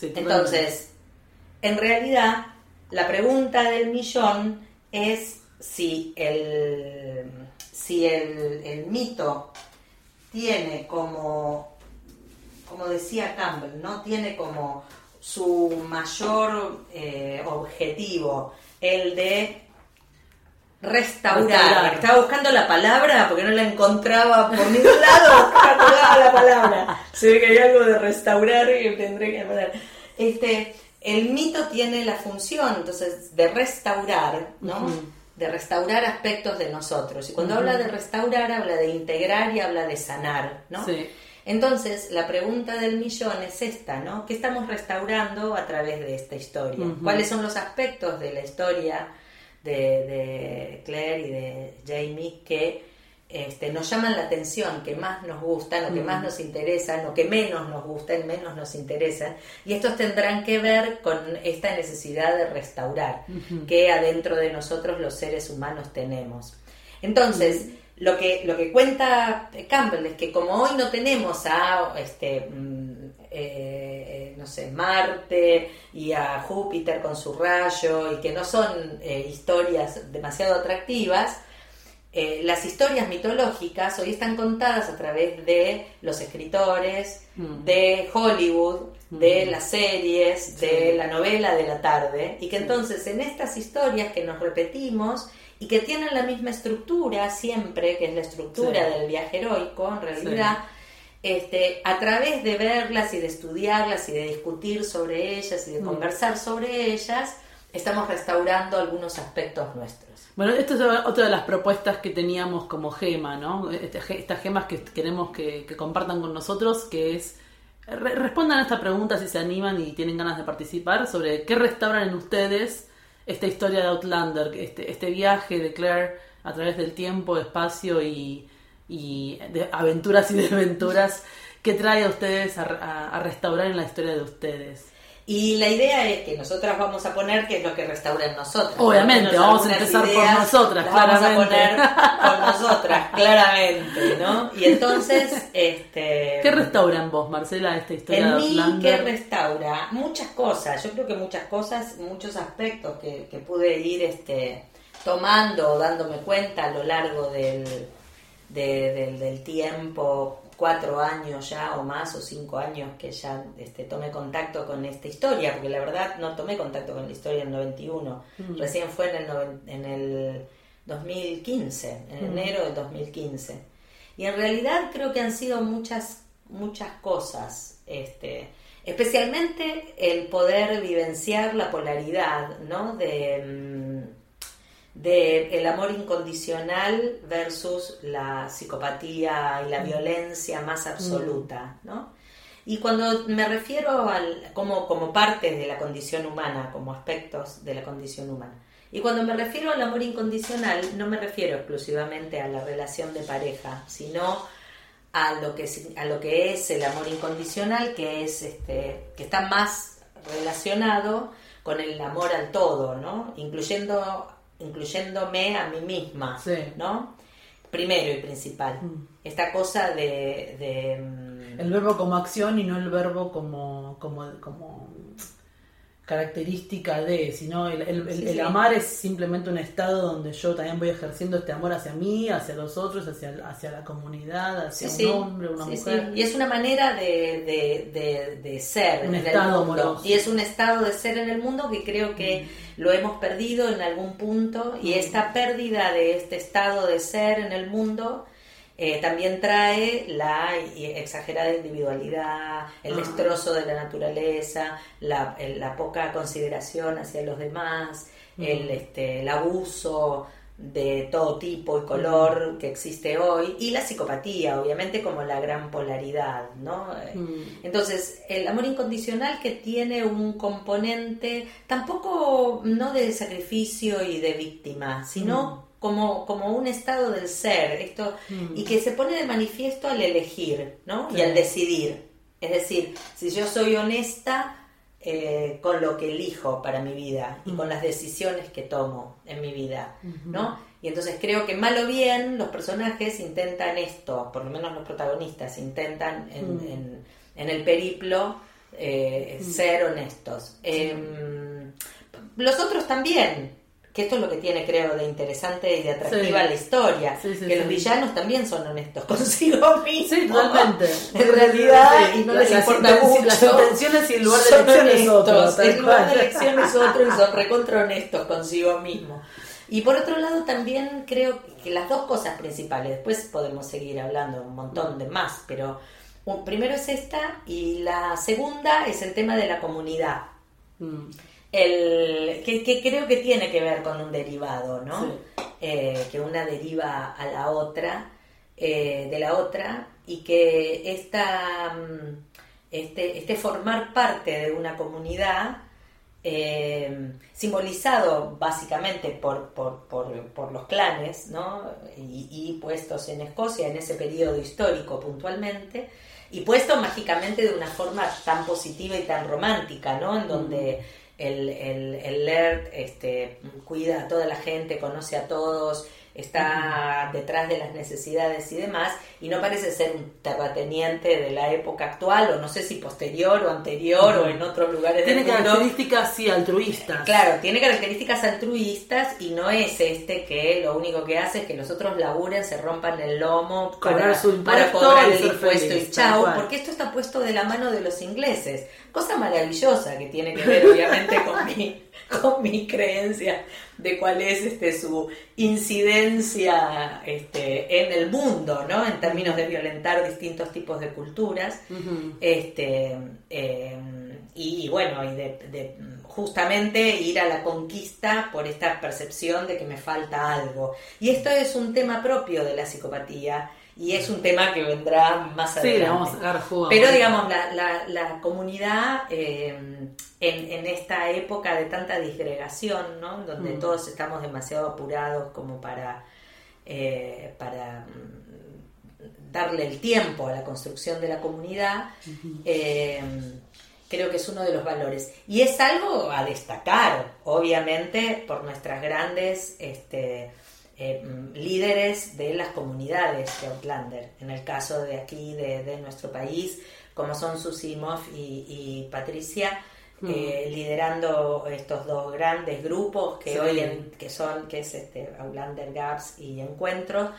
Speaker 2: Entonces, en realidad, la pregunta del millón es si el, si el, mito tiene como, como decía Campbell, ¿no? Tiene como su mayor eh, objetivo el de restaurar. Estaba buscando la palabra porque no la encontraba por ningún lado. la palabra. Se ve que hay algo de restaurar y tendré que poner. Este, el mito tiene la función, entonces, de restaurar, ¿no? De restaurar aspectos de nosotros. Y cuando habla de restaurar, habla de integrar y habla de sanar, ¿no? Sí. Entonces, la pregunta del millón es esta, ¿no? ¿Qué estamos restaurando a través de esta historia? ¿Cuáles son los aspectos de la historia de, Claire y de Jamie que este, nos llaman la atención, que más nos gustan, o que más nos interesan, o que menos nos gustan, menos nos interesan? Y estos tendrán que ver con esta necesidad de restaurar que adentro de nosotros los seres humanos tenemos. Entonces, lo que, lo que cuenta Campbell es que como hoy no tenemos a este mm, eh, no sé, Marte y a Júpiter con su rayo y que no son eh, historias demasiado atractivas, eh, las historias mitológicas hoy están contadas a través de los escritores, mm. de Hollywood, de mm. las series, de la novela de la tarde, y que entonces en estas historias que nos repetimos y que tienen la misma estructura siempre, que es la estructura del viaje heroico, en realidad, este, a través de verlas y de estudiarlas y de discutir sobre ellas y de mm. conversar sobre ellas, estamos restaurando algunos aspectos nuestros.
Speaker 1: Bueno, esto es otra de las propuestas que teníamos como gema, ¿no? Este, estas gemas que queremos que, compartan con nosotros, que es respondan a esta pregunta si se animan y tienen ganas de participar sobre qué restauran en ustedes esta historia de Outlander, este, este viaje de Claire a través del tiempo, espacio y, de aventuras y desventuras que trae a ustedes a, restaurar en la historia de ustedes.
Speaker 2: Y la idea es que nosotras vamos a poner qué es lo que restaura en nosotras.
Speaker 1: Obviamente, vamos a empezar por nosotras,
Speaker 2: claramente. Vamos a poner por nosotras, claramente, ¿no? Y entonces, este...
Speaker 1: ¿Qué restaura en vos, Marcela, esta historia
Speaker 2: en mí, ¿qué restaura? Muchas cosas, yo creo que muchas cosas, muchos aspectos que, que pude ir este, tomando o dándome cuenta a lo largo del, del, tiempo cuatro años ya o más o cinco años que ya este, tomé contacto con esta historia, porque la verdad no tomé contacto con la historia en el 91,
Speaker 1: Mm.
Speaker 2: recién fue en el, en el 2015, en
Speaker 1: Mm.
Speaker 2: enero del 2015. Y en realidad creo que han sido muchas, muchas cosas, este, especialmente el poder vivenciar la polaridad, ¿no? De, mm, de el amor incondicional versus la psicopatía y la violencia más absoluta, ¿no? Y cuando me refiero al como como parte de la condición humana, como aspectos de la condición humana. Y cuando me refiero al amor incondicional, no me refiero exclusivamente a la relación de pareja, sino a lo que a lo que es el amor incondicional, que es este que está más relacionado con el amor al todo, ¿no? Incluyendo incluyéndome a mí misma,
Speaker 1: Sí.
Speaker 2: ¿no? Primero y principal.
Speaker 1: Mm.
Speaker 2: Esta cosa de, de, mm,
Speaker 1: El verbo como acción y no el verbo como, como, como característica de, sino el, el- el-
Speaker 2: Sí,
Speaker 1: el
Speaker 2: sí.
Speaker 1: amar es simplemente un estado donde yo también voy ejerciendo este amor hacia mí, hacia los otros, hacia, hacia la comunidad, hacia
Speaker 2: Sí,
Speaker 1: un hombre, una mujer.
Speaker 2: Y es una manera de, de- de- de ser
Speaker 1: Un
Speaker 2: en
Speaker 1: estado
Speaker 2: el mundo.
Speaker 1: amoroso.
Speaker 2: Y es un estado de ser en el mundo que creo que lo hemos perdido en algún punto. Y
Speaker 1: Mm.
Speaker 2: esta pérdida de este estado de ser en el mundo eh, también trae la exagerada individualidad, el
Speaker 1: Ah.
Speaker 2: destrozo de la naturaleza, la, poca consideración hacia los demás,
Speaker 1: Mm.
Speaker 2: el, este, el abuso de todo tipo y color que existe hoy y la psicopatía, obviamente como la gran polaridad, ¿no?
Speaker 1: Mm.
Speaker 2: Entonces, el amor incondicional que tiene un componente tampoco no de sacrificio y de víctima, sino como, como un estado del ser, esto,
Speaker 1: Mm.
Speaker 2: y que se pone de manifiesto al elegir, ¿no? Y al decidir. Es decir, si yo soy honesta eh, con lo que elijo para mi vida y con las decisiones que tomo en mi vida, ¿no? Y entonces creo que mal o bien los personajes intentan esto, por lo menos los protagonistas intentan en,
Speaker 1: Mm.
Speaker 2: en- en el periplo eh, ser honestos. Em, los otros también, que esto es lo que tiene creo de interesante y de atractiva
Speaker 1: Sí.
Speaker 2: la historia,
Speaker 1: Sí, sí,
Speaker 2: que los villanos también son honestos consigo mismos.
Speaker 1: Sí, totalmente.
Speaker 2: En realidad, y no
Speaker 1: la-
Speaker 2: les importa mucho.
Speaker 1: Las intenciones y el lugar de elección es otro.
Speaker 2: el lugar de elección es otro y son recontra honestos consigo mismos. Y por otro lado también creo que las dos cosas principales, después podemos seguir hablando un montón de más, pero primero es esta y la segunda es el tema de la comunidad.
Speaker 1: Mm.
Speaker 2: El, que, que creo que tiene que ver con un derivado, ¿no?
Speaker 1: Sí.
Speaker 2: Eh, que una deriva a la otra, eh, de la otra, y que esta, mm, este, este formar parte de una comunidad, eh, simbolizado básicamente por, por, por, por los clanes, ¿no? Y, y puestos en Escocia en ese periodo histórico puntualmente, y puesto mágicamente de una forma tan positiva y tan romántica, ¿no? En donde el, el, el Laird este, cuida a toda la gente, conoce a todos, está detrás de las necesidades y demás, y no parece ser un terrateniente de la época actual, o no sé si posterior o anterior, o en otros lugares
Speaker 1: Tiene
Speaker 2: del mundo.
Speaker 1: características, sí, altruistas.
Speaker 2: Claro, tiene características altruistas y no es este que lo único que hace es que los otros laburen, se rompan el lomo
Speaker 1: Cobrar
Speaker 2: para,
Speaker 1: su impuesto
Speaker 2: para cobrar el impuesto
Speaker 1: feliz,
Speaker 2: y
Speaker 1: cual.
Speaker 2: porque esto está puesto de la mano de los ingleses. Cosa maravillosa que tiene que ver obviamente con mi, con mi creencia de cuál es este su incidencia este, en el mundo, ¿no? En términos de violentar distintos tipos de culturas. Este, eh, y, y bueno, y de, de justamente ir a la conquista por esta percepción de que me falta algo. Y esto es un tema propio de la psicopatía y es un tema que vendrá más
Speaker 1: Sí,
Speaker 2: adelante.
Speaker 1: le vamos a sacar jugo.
Speaker 2: Pero digamos, la, la, la comunidad eh, en, en esta época de tanta disgregación, ¿no? donde
Speaker 1: Mm.
Speaker 2: todos estamos demasiado apurados como para, eh, para mm, darle el tiempo a la construcción de la comunidad, eh, creo que es uno de los valores. Y es algo a destacar, obviamente, por nuestras grandes... Este, eh, mm, líderes de las comunidades de Outlander, en el caso de aquí, de, de nuestro país, como son Susie Moff y, y Patricia, eh, liderando estos dos grandes grupos que
Speaker 1: Sí.
Speaker 2: hoy en- que son, que es este, Outlander Gaps y Encuentros,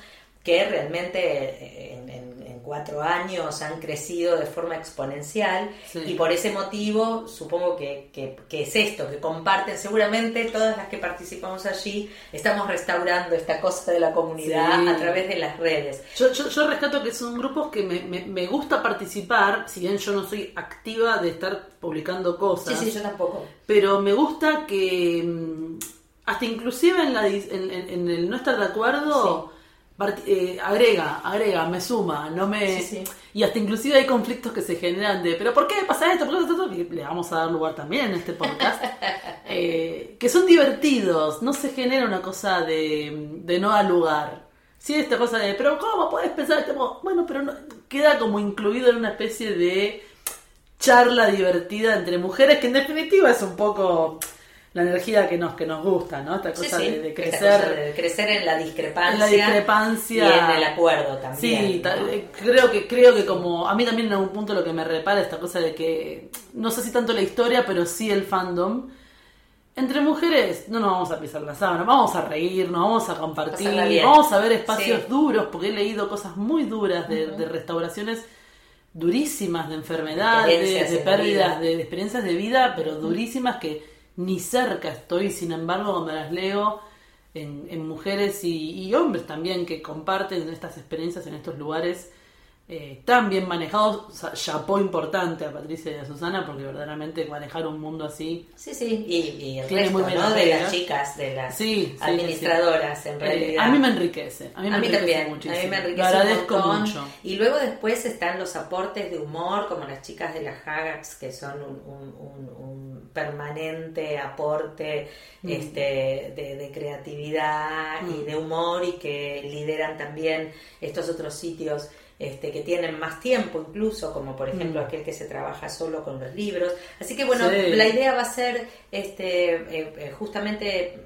Speaker 2: que realmente eh, en, en- en cuatro años han crecido de forma exponencial
Speaker 1: Sí.
Speaker 2: y por ese motivo supongo que, que- que es esto, que comparten seguramente todas las que participamos allí, estamos restaurando esta cosa de la comunidad
Speaker 1: Sí.
Speaker 2: a través de las redes.
Speaker 1: Yo, yo, yo rescato que son grupos que me, me, me gusta participar, si bien yo no soy activa de estar publicando cosas,
Speaker 2: Sí, sí, yo tampoco.
Speaker 1: pero me gusta que mm, hasta inclusive en, la, en, el no estar de acuerdo, eh, agrega, agrega, me suma, no me...
Speaker 2: Sí, sí.
Speaker 1: Y hasta inclusive hay conflictos que se generan de, pero ¿por qué pasa esto? ¿Por qué esto? Le vamos a dar lugar también en este podcast. eh, que son divertidos, no se genera una cosa de, de no al lugar. Sí, esta cosa de, pero ¿cómo puedes pensar este modo? Bueno, pero no- queda como incluido en una especie de charla divertida entre mujeres, que en definitiva es un poco la energía que nos, que nos gusta, ¿no? Esta cosa
Speaker 2: sí,
Speaker 1: de, crecer.
Speaker 2: cosa de crecer en la discrepancia,
Speaker 1: En la discrepancia.
Speaker 2: y en el acuerdo también.
Speaker 1: Sí, eh, creo que creo que como a mí también en algún punto lo que me repara esta cosa de que no sé si tanto la historia, pero sí el fandom. Entre mujeres no nos vamos a pisar la sábana, vamos a reírnos, vamos a compartir, vamos a ver espacios
Speaker 2: Sí.
Speaker 1: duros, porque he leído cosas muy duras de, de restauraciones durísimas de enfermedades, de pérdidas, de experiencias de vida, pero durísimas que ni cerca estoy, sin embargo, cuando las leo en, en mujeres y, y hombres también que comparten estas experiencias en estos lugares eh, tan bien manejados, o sea, chapó importante a Patricia y a Susana, porque verdaderamente manejar un mundo así
Speaker 2: Sí, sí, y, y el resto,
Speaker 1: muy buena
Speaker 2: ¿no? De las chicas, de las
Speaker 1: Sí, sí,
Speaker 2: administradoras, en
Speaker 1: eh,
Speaker 2: realidad.
Speaker 1: a mí me enriquece, a mí me
Speaker 2: A mí
Speaker 1: enriquece
Speaker 2: también,
Speaker 1: muchísimo.
Speaker 2: a mí me
Speaker 1: Lo
Speaker 2: enriquece
Speaker 1: agradezco
Speaker 2: un montón.
Speaker 1: mucho.
Speaker 2: Y luego después están los aportes de humor, como las chicas de las Hagax, que son un, un- un- un permanente aporte
Speaker 1: Mm.
Speaker 2: este, de, de creatividad y
Speaker 1: Mm.
Speaker 2: de humor y que lideran también estos otros sitios. Este, que tienen más tiempo incluso, como por ejemplo
Speaker 1: Mm.
Speaker 2: aquel que se trabaja solo con los libros. Así que bueno,
Speaker 1: Sí.
Speaker 2: la idea va a ser este, eh, eh, justamente eh,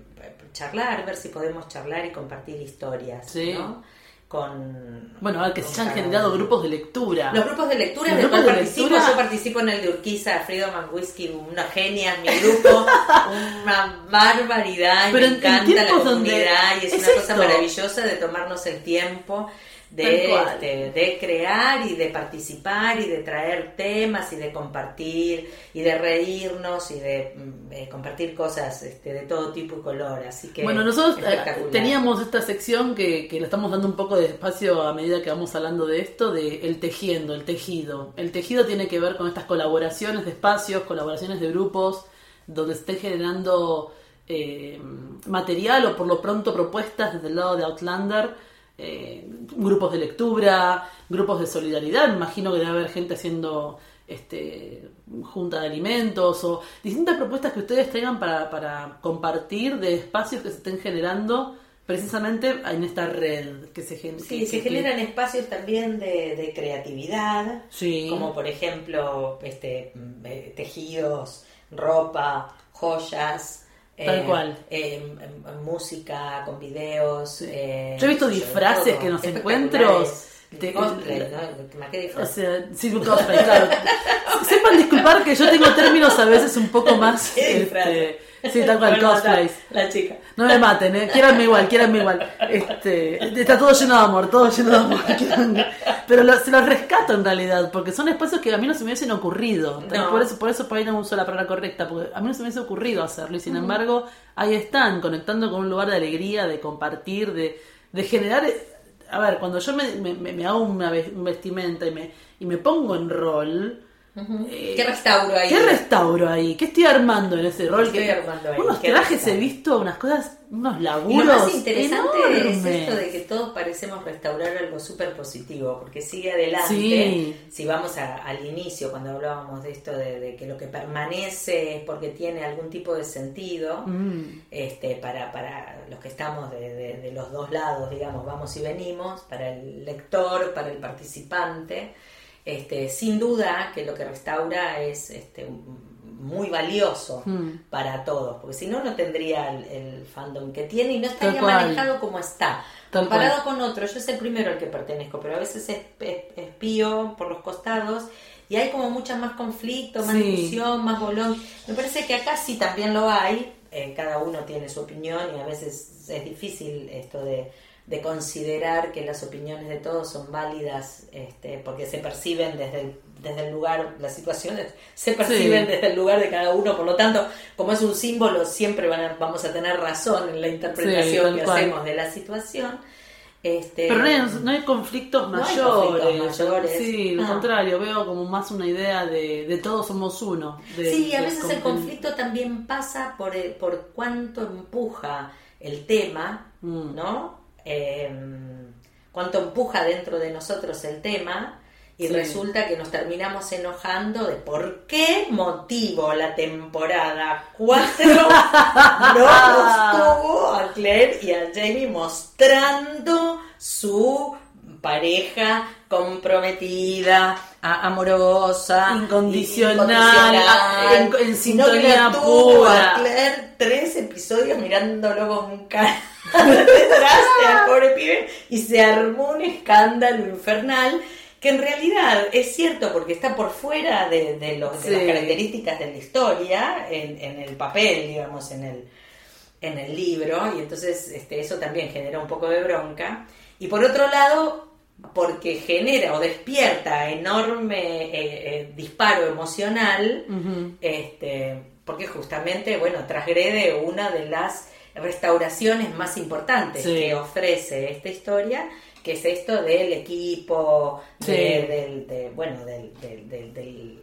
Speaker 2: charlar, ver si podemos charlar y compartir historias,
Speaker 1: Sí.
Speaker 2: ¿no? Con,
Speaker 1: Bueno, que se
Speaker 2: cada
Speaker 1: generado grupos de lectura.
Speaker 2: Los grupos de lectura,
Speaker 1: Los grupos de
Speaker 2: participo,
Speaker 1: lectura-
Speaker 2: yo participo en el de Urquiza, Friedemann Whisky, una genia en mi grupo, una barbaridad,
Speaker 1: Pero
Speaker 2: me
Speaker 1: en- en
Speaker 2: encanta la
Speaker 1: donde-
Speaker 2: comunidad y es,
Speaker 1: es
Speaker 2: una cosa maravillosa de tomarnos el tiempo de, este, de crear y de participar y de traer temas y de compartir y de reírnos y de mm, eh, compartir cosas este, de todo tipo y color, así que
Speaker 1: Bueno, nosotros eh, teníamos esta sección que, que le estamos dando un poco de espacio a medida que vamos hablando de esto, de el tejiendo, el tejido. El tejido tiene que ver con estas colaboraciones de espacios, colaboraciones de grupos, donde se esté generando eh, material o por lo pronto propuestas desde el lado de Outlander, eh, grupos de lectura, grupos de solidaridad, imagino que debe haber gente haciendo este junta de alimentos o distintas propuestas que ustedes tengan para, para compartir de espacios que se estén generando precisamente en esta red que se, gen-
Speaker 2: Sí,
Speaker 1: que-
Speaker 2: se
Speaker 1: que-
Speaker 2: generan espacios también de, de creatividad,
Speaker 1: Sí.
Speaker 2: como por ejemplo este, mm, eh, tejidos, ropa, joyas.
Speaker 1: Tal cual.
Speaker 2: eh, m- m- música con videos. eh,
Speaker 1: Yo he visto disfraces
Speaker 2: todo,
Speaker 1: que
Speaker 2: espectaculares.
Speaker 1: encuentros
Speaker 2: De cosplay,
Speaker 1: la-
Speaker 2: ¿no? ¿Más que
Speaker 1: O sea, sí, cosplay, claro. Sepan disculpar que yo tengo términos a veces un poco más.
Speaker 2: ¿Qué
Speaker 1: este, sí, tal cual,
Speaker 2: matar
Speaker 1: cosplays.
Speaker 2: La chica.
Speaker 1: No me maten, ¿eh? Quieranme igual, quieranme igual. Este, está todo lleno de amor, todo lleno de amor. Pero lo- se los rescato en realidad, porque son espacios que a mí no se me hubiesen ocurrido.
Speaker 2: No.
Speaker 1: Por, eso, por eso por ahí no uso la palabra correcta, porque a mí no se me hubiese ocurrido hacerlo. Y sin embargo, ahí están, conectando con un lugar de alegría, de compartir, de, de generar... A ver, cuando yo me, me- me- hago una ve- vestimenta y me, y me pongo en rol... eh,
Speaker 2: ¿Qué restauro ahí?
Speaker 1: ¿Qué restauro ahí? ¿Qué estoy armando en ese rol?
Speaker 2: estoy
Speaker 1: ¿Qué-
Speaker 2: armando ahí?
Speaker 1: Unos
Speaker 2: ¿Qué
Speaker 1: trajes
Speaker 2: restauro?
Speaker 1: he visto, unas cosas, unos
Speaker 2: Y
Speaker 1: laburos.
Speaker 2: lo más interesante es esto de que todos parecemos restaurar algo súper positivo, porque sigue adelante.
Speaker 1: Sí.
Speaker 2: Si vamos a- al inicio, cuando hablábamos de esto de, de que lo que permanece es porque tiene algún tipo de sentido,
Speaker 1: Mm.
Speaker 2: este, para, para los que estamos de, de- de los dos lados, digamos, vamos y venimos, para el lector, para el participante, este, sin duda que lo que restaura es este, muy valioso
Speaker 1: Mm.
Speaker 2: para todos, porque si no, no tendría el, el fandom que tiene y no estaría manejado como está.
Speaker 1: Tal
Speaker 2: Comparado con otro, yo es el primero al que pertenezco, pero a veces es, es- espío por los costados y hay como mucha más conflicto, más
Speaker 1: Sí.
Speaker 2: discusión, más bolón. Me parece que acá sí también lo hay, eh, cada uno tiene su opinión y a veces es difícil esto de, de considerar que las opiniones de todos son válidas este, porque se perciben desde el, desde el lugar, las situaciones se perciben
Speaker 1: Sí.
Speaker 2: desde el lugar de cada uno, por lo tanto, como es un símbolo, siempre van a- vamos a tener razón en la interpretación que
Speaker 1: cual.
Speaker 2: hacemos de la situación. Este,
Speaker 1: Pero no hay, no hay conflictos
Speaker 2: No hay
Speaker 1: mayores.
Speaker 2: conflictos mayores.
Speaker 1: Sí, al
Speaker 2: No.
Speaker 1: contrario, veo como más una idea de, de todos somos uno. de-
Speaker 2: Sí, a veces el
Speaker 1: con-
Speaker 2: conflicto también pasa por, el- por cuánto empuja el tema,
Speaker 1: Mm.
Speaker 2: ¿no? Eh, cuánto empuja dentro de nosotros el tema y
Speaker 1: Sí.
Speaker 2: resulta que nos terminamos enojando de por qué motivo la temporada 4 no nos tuvo a Claire y a Jamie mostrando su pareja comprometida, amorosa,
Speaker 1: Incondicional,
Speaker 2: incondicional,
Speaker 1: en- en sintonía pura.
Speaker 2: a Claire tres episodios mirándolo con cara detrás al pobre pibe y se armó un escándalo infernal que en realidad es cierto porque está por fuera de, de los- de las características de la historia, en, en el papel, digamos, en el, en el libro, y entonces este, eso también genera un poco de bronca. Y por otro lado, porque genera o despierta enorme eh, eh, disparo emocional, este, porque justamente, bueno, transgrede una de las restauraciones más importantes
Speaker 1: Sí.
Speaker 2: que ofrece esta historia, que es esto del equipo, de,
Speaker 1: Sí.
Speaker 2: del- de, bueno, del, del- del- del-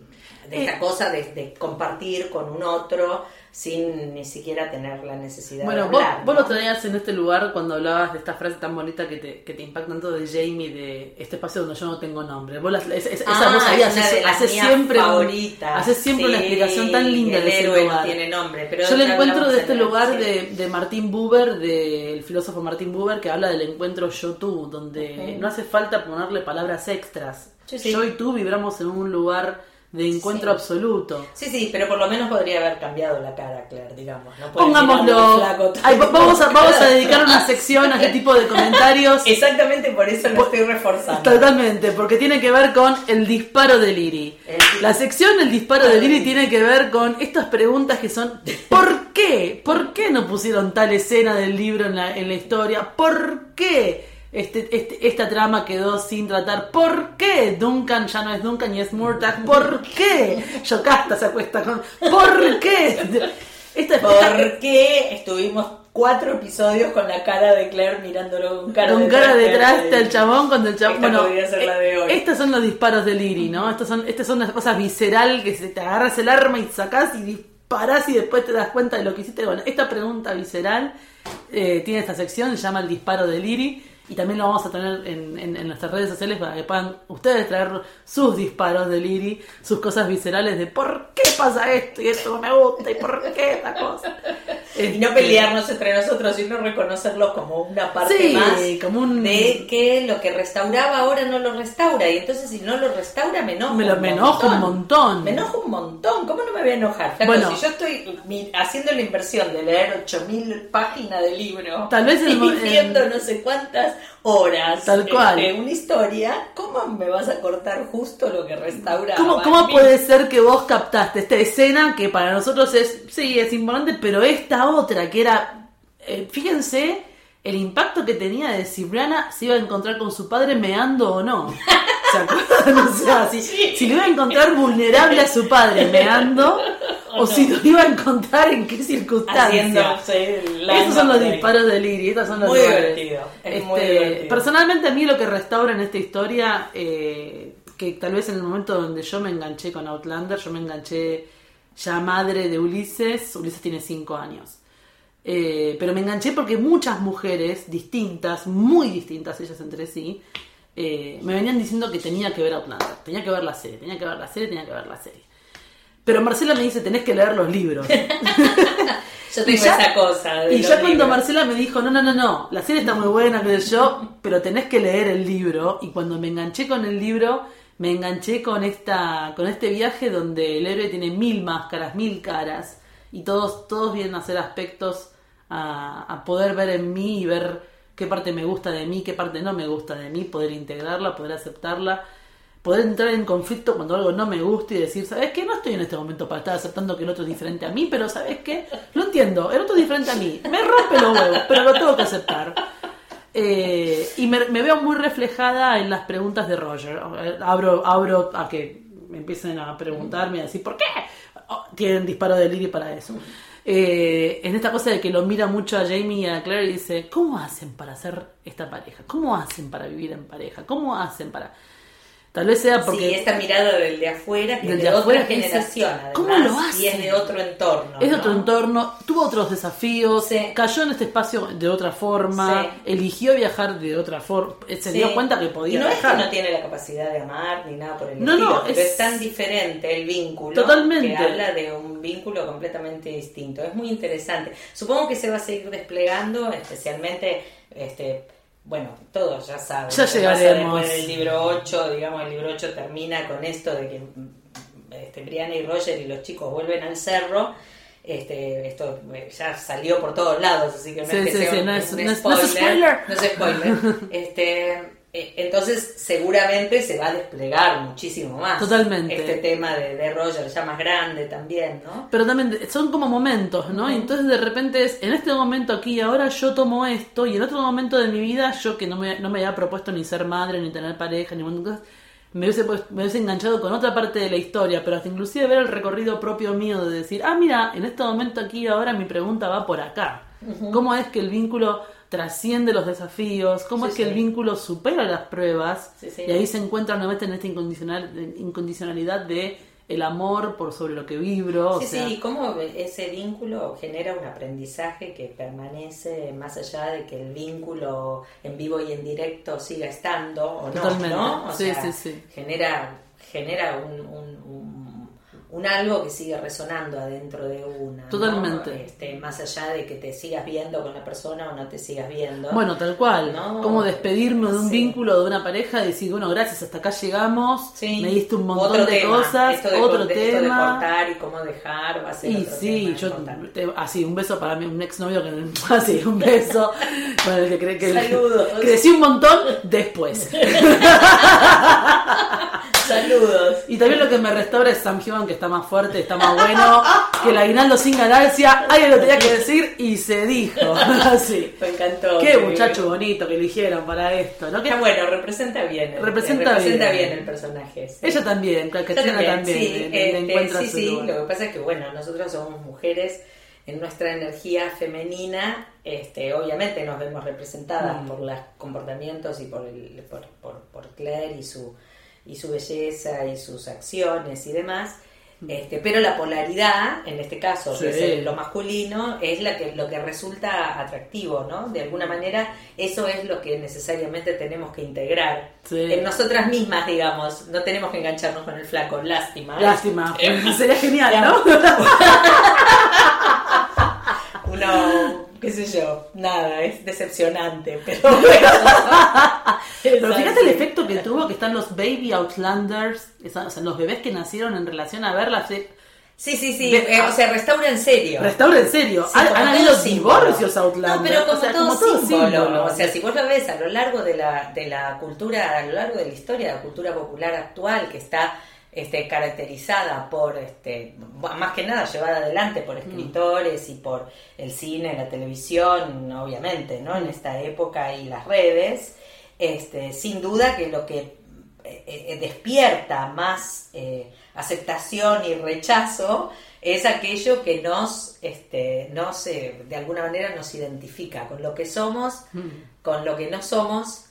Speaker 2: de esta
Speaker 1: Eh.
Speaker 2: cosa de, de compartir con un otro sin ni siquiera tener la necesidad
Speaker 1: Bueno,
Speaker 2: de
Speaker 1: vos,
Speaker 2: hablar.
Speaker 1: vos
Speaker 2: ¿no?
Speaker 1: lo traías en este lugar cuando hablabas de esta frase tan bonita que te, que te impacta tanto de Jamie, de este espacio donde yo no tengo nombre. Vos las- es- es- esa
Speaker 2: Ah,
Speaker 1: voz ahí
Speaker 2: es
Speaker 1: hace,
Speaker 2: las
Speaker 1: hace siempre, hace siempre una
Speaker 2: Sí,
Speaker 1: explicación tan linda
Speaker 2: el
Speaker 1: de ese
Speaker 2: héroe
Speaker 1: lugar.
Speaker 2: tiene nombre, pero
Speaker 1: Yo le
Speaker 2: ya
Speaker 1: encuentro de este
Speaker 2: la-
Speaker 1: lugar
Speaker 2: sí.
Speaker 1: de, de Martín Buber, del filósofo Martín Buber, que habla del encuentro yo-tú, donde no hace falta ponerle palabras extras.
Speaker 2: Sí, sí.
Speaker 1: Yo y tú vibramos en un lugar de encuentro
Speaker 2: Sí.
Speaker 1: absoluto.
Speaker 2: Sí, sí, pero por lo menos podría haber cambiado la cara, Claire, digamos. No
Speaker 1: Pongámoslo.
Speaker 2: flaco
Speaker 1: Ay, vamos, a, vamos a dedicar una sección a este tipo de comentarios.
Speaker 2: Exactamente por eso lo estoy reforzando.
Speaker 1: Totalmente, porque tiene que ver con el disparo de Liri.
Speaker 2: El-
Speaker 1: La sección El disparo de Liri tiene que ver con estas preguntas que son ¿por qué? ¿Por qué no pusieron tal escena del libro en la, en la historia? ¿Por qué este, este- esta trama quedó sin tratar? ¿Por qué Duncan ya no es Duncan y es Murtagh? ¿Por qué Yocasta se acuesta con... ¿Por qué? Esta, esta-
Speaker 2: ¿Por qué estuvimos cuatro episodios con la cara de Claire mirándolo con cara
Speaker 1: con cara detrás del chabón cuando el chabón
Speaker 2: Esta
Speaker 1: bueno
Speaker 2: podría ser la de hoy.
Speaker 1: eh, estos son los disparos de Liri no estas son estas son las cosas visceral que se te agarras el arma y sacás y disparás y después te das cuenta de lo que hiciste bueno esta pregunta visceral eh, tiene esta sección se llama el disparo de Liri y también lo vamos a tener en, en- en nuestras redes sociales para que puedan ustedes traer sus disparos de Liri, sus cosas viscerales de por qué pasa esto y esto no me gusta y por qué esta cosa.
Speaker 2: Y no
Speaker 1: Este,
Speaker 2: pelearnos entre nosotros, sino reconocerlo como una parte
Speaker 1: Sí,
Speaker 2: más
Speaker 1: como un-
Speaker 2: de que lo que restauraba ahora no lo restaura. Y entonces si no lo restaura me enojo.
Speaker 1: Me lo-
Speaker 2: un
Speaker 1: me enojo un montón.
Speaker 2: Me enojo un montón. ¿Cómo no me voy a enojar? Flaco,
Speaker 1: Bueno.
Speaker 2: si yo estoy mi- haciendo la inversión de leer 8000 páginas de libro
Speaker 1: Tal vez el
Speaker 2: y viendo no sé cuántas horas
Speaker 1: Tal cual.
Speaker 2: este, una historia, ¿cómo me vas a cortar justo lo que restaura?
Speaker 1: ¿Cómo, cómo puede ser que vos captaste esta escena que para nosotros es, sí, es importante, pero esta otra que era, eh, fíjense el impacto que tenía de si Brianna se iba a encontrar con su padre meando o no. ¿Se acuerdan? O sea, si, si lo iba a encontrar vulnerable a su padre meando o, si lo iba a encontrar en qué circunstancias. Estos son los disparos de Liri, estos son los
Speaker 2: Muy
Speaker 1: lugares.
Speaker 2: divertido, es muy
Speaker 1: Este,
Speaker 2: divertido.
Speaker 1: Personalmente a mí lo que restaura en esta historia, eh, que tal vez en el momento donde yo me enganché con Outlander, yo me enganché ya madre de Ulises, Ulises tiene 5 años. Eh, pero me enganché porque muchas mujeres distintas, muy distintas ellas entre sí, eh, me venían diciendo que tenía que ver Outlander, tenía que ver la serie, tenía que ver la serie, tenía que ver la serie. Pero Marcela me dice, tenés que leer los libros.
Speaker 2: Yo tengo
Speaker 1: ya-
Speaker 2: esa cosa. de
Speaker 1: Y ya cuando
Speaker 2: libros.
Speaker 1: Marcela me dijo, no, no, no, no, la serie está muy buena, que yo, pero tenés que leer el libro. Y cuando me enganché con el libro, me enganché con esta, con este viaje donde el héroe tiene mil máscaras, mil caras, y todos, todos vienen a ser aspectos a, a poder ver en mí y ver qué parte me gusta de mí, qué parte no me gusta de mí, poder integrarla, poder aceptarla poder entrar en conflicto cuando algo no me gusta y decir, ¿sabes qué? No estoy en este momento para estar aceptando que el otro es diferente a mí, pero ¿sabes qué? Lo entiendo, el otro es diferente a mí. Me rompe los huevos, pero lo tengo que aceptar. Eh, y me, veo muy reflejada en las preguntas de Roger. Abro, abro a que me empiecen a preguntarme, a decir, ¿por qué? Oh, tienen disparo de Lily para eso. Eh, en esta cosa de que lo mira mucho a Jamie y a Claire y dice, ¿cómo hacen para hacer esta pareja? ¿Cómo hacen para vivir en pareja? ¿Cómo hacen para...? Tal vez sea porque...
Speaker 2: Sí, esta mirada del de afuera, que
Speaker 1: Del
Speaker 2: es
Speaker 1: de
Speaker 2: de,
Speaker 1: afuera
Speaker 2: otra generación, además,
Speaker 1: ¿cómo lo
Speaker 2: y es de otro entorno.
Speaker 1: Es de
Speaker 2: ¿no?
Speaker 1: otro entorno, tuvo otros desafíos,
Speaker 2: Sí.
Speaker 1: cayó en este espacio de otra forma,
Speaker 2: Sí.
Speaker 1: eligió viajar de otra forma, se
Speaker 2: Sí.
Speaker 1: dio cuenta que podía
Speaker 2: Y no
Speaker 1: viajar.
Speaker 2: es que no tiene la capacidad de amar ni nada por el
Speaker 1: No,
Speaker 2: estilo,
Speaker 1: no,
Speaker 2: pero
Speaker 1: es-
Speaker 2: es... tan diferente el vínculo
Speaker 1: Totalmente.
Speaker 2: que habla de un vínculo completamente distinto. Es muy interesante. Supongo que se va a seguir desplegando, especialmente, este, bueno, todos ya saben.
Speaker 1: Ya llegaremos.
Speaker 2: pasa Después del libro 8, digamos, el libro 8 termina con esto de que este, Brianna y Roger y los chicos vuelven al cerro. Este, esto eh, ya salió por todos lados, así que no
Speaker 1: Sí,
Speaker 2: es que
Speaker 1: sí,
Speaker 2: sea
Speaker 1: sí,
Speaker 2: un,
Speaker 1: no es-
Speaker 2: un
Speaker 1: no es- no es
Speaker 2: spoiler.
Speaker 1: spoiler.
Speaker 2: No es spoiler. Este, entonces, seguramente se va a desplegar muchísimo más.
Speaker 1: Totalmente.
Speaker 2: Este tema de, de Roger, ya más grande también, ¿no?
Speaker 1: Pero también son como momentos, ¿no? Y entonces de repente es, en este momento aquí y ahora yo tomo esto y en otro momento de mi vida yo que no me, no me había propuesto ni ser madre, ni tener pareja, ni un montón de cosas, me hubiese, me hubiese enganchado con otra parte de la historia, pero hasta inclusive ver el recorrido propio mío de decir, ah, mira, en este momento aquí y ahora mi pregunta va por acá. ¿Cómo es que el vínculo trasciende los desafíos? ¿Cómo
Speaker 2: Sí,
Speaker 1: es que
Speaker 2: sí.
Speaker 1: el vínculo supera las pruebas?
Speaker 2: Sí.
Speaker 1: Y ahí se encuentra nuevamente en esta incondicional, incondicionalidad de el amor por sobre lo que vibro. o
Speaker 2: Sí,
Speaker 1: sea,
Speaker 2: sí, y cómo ese vínculo genera un aprendizaje que permanece más allá de que el vínculo en vivo y en directo siga estando o no,
Speaker 1: Totalmente.
Speaker 2: ¿no? O sea. Genera, genera un- un algo que sigue resonando adentro de una. ¿no?
Speaker 1: Totalmente.
Speaker 2: Este, más allá de que te sigas viendo con la persona o no te sigas viendo.
Speaker 1: Bueno, tal cual.
Speaker 2: No.
Speaker 1: Como despedirme de un
Speaker 2: Sí.
Speaker 1: vínculo, de una pareja y decir, bueno, gracias, hasta acá llegamos.
Speaker 2: Sí.
Speaker 1: Me diste un montón
Speaker 2: Otro
Speaker 1: de
Speaker 2: tema.
Speaker 1: cosas,
Speaker 2: Esto de,
Speaker 1: otro
Speaker 2: de- esto de
Speaker 1: tema.
Speaker 2: cortar y cómo dejar va a ser
Speaker 1: y
Speaker 2: otro
Speaker 1: sí,
Speaker 2: tema
Speaker 1: yo, te- así, un beso para mí, un exnovio que, así, un beso. Con el que cree que
Speaker 2: Saludos.
Speaker 1: crecí un montón después.
Speaker 2: Saludos.
Speaker 1: Y también lo que me restaura es Sam Hewan, que está más fuerte, está más bueno, que el aguinaldo sin ganancia, alguien lo tenía que decir y se dijo. Así.
Speaker 2: Me encantó.
Speaker 1: Qué
Speaker 2: Sí.
Speaker 1: muchacho bonito que eligieron para esto, ¿no? Que
Speaker 2: Está bueno, representa bien. el-
Speaker 1: Representa bien.
Speaker 2: bien. el personaje. sí.
Speaker 1: ella también,
Speaker 2: Yo
Speaker 1: Katrina también,
Speaker 2: sí,
Speaker 1: le- le
Speaker 2: este,
Speaker 1: encuentra
Speaker 2: sí,
Speaker 1: su
Speaker 2: sí,
Speaker 1: lugar.
Speaker 2: lo que pasa es que, bueno, nosotros somos mujeres en nuestra energía femenina, este, obviamente nos vemos representadas
Speaker 1: Mm.
Speaker 2: por los comportamientos y por, el, por, por, por Claire y su, y su belleza y sus acciones y demás. Este, pero la polaridad, en este caso, que
Speaker 1: Mm.
Speaker 2: Es el- lo masculino, es la que, lo que resulta atractivo, ¿no? De alguna manera, eso es lo que necesariamente tenemos que integrar
Speaker 1: Sí.
Speaker 2: en nosotras mismas, digamos. No tenemos que engancharnos con el flaco, lástima.
Speaker 1: Lástima,
Speaker 2: Eh,
Speaker 1: sería genial. ¿no?
Speaker 2: Uno, qué sé yo, nada, es decepcionante, pero
Speaker 1: Pero fíjate el efecto que tuvo que están los baby outlanders, esa- o sea, los bebés que nacieron en relación a verlas. eh,
Speaker 2: Sí, sí, sí, eh, o sea, restaura en serio.
Speaker 1: Restaura en serio.
Speaker 2: Sí,
Speaker 1: han habido divorcios outlanders.
Speaker 2: No, pero como,
Speaker 1: o sea,
Speaker 2: todo,
Speaker 1: como todo
Speaker 2: símbolo.
Speaker 1: símbolo.
Speaker 2: O sea, si vos lo ves a lo largo de la, de la cultura, a lo largo de la historia, de la cultura popular actual, que está este, caracterizada por, este, más que nada llevada adelante por escritores y por el cine, la televisión, obviamente, ¿no? En esta época y las redes, este, sin duda que lo que eh, eh, despierta más eh, aceptación y rechazo es aquello que nos, este, nos eh, de alguna manera nos identifica con lo que somos,
Speaker 1: Mm.
Speaker 2: con lo que no somos,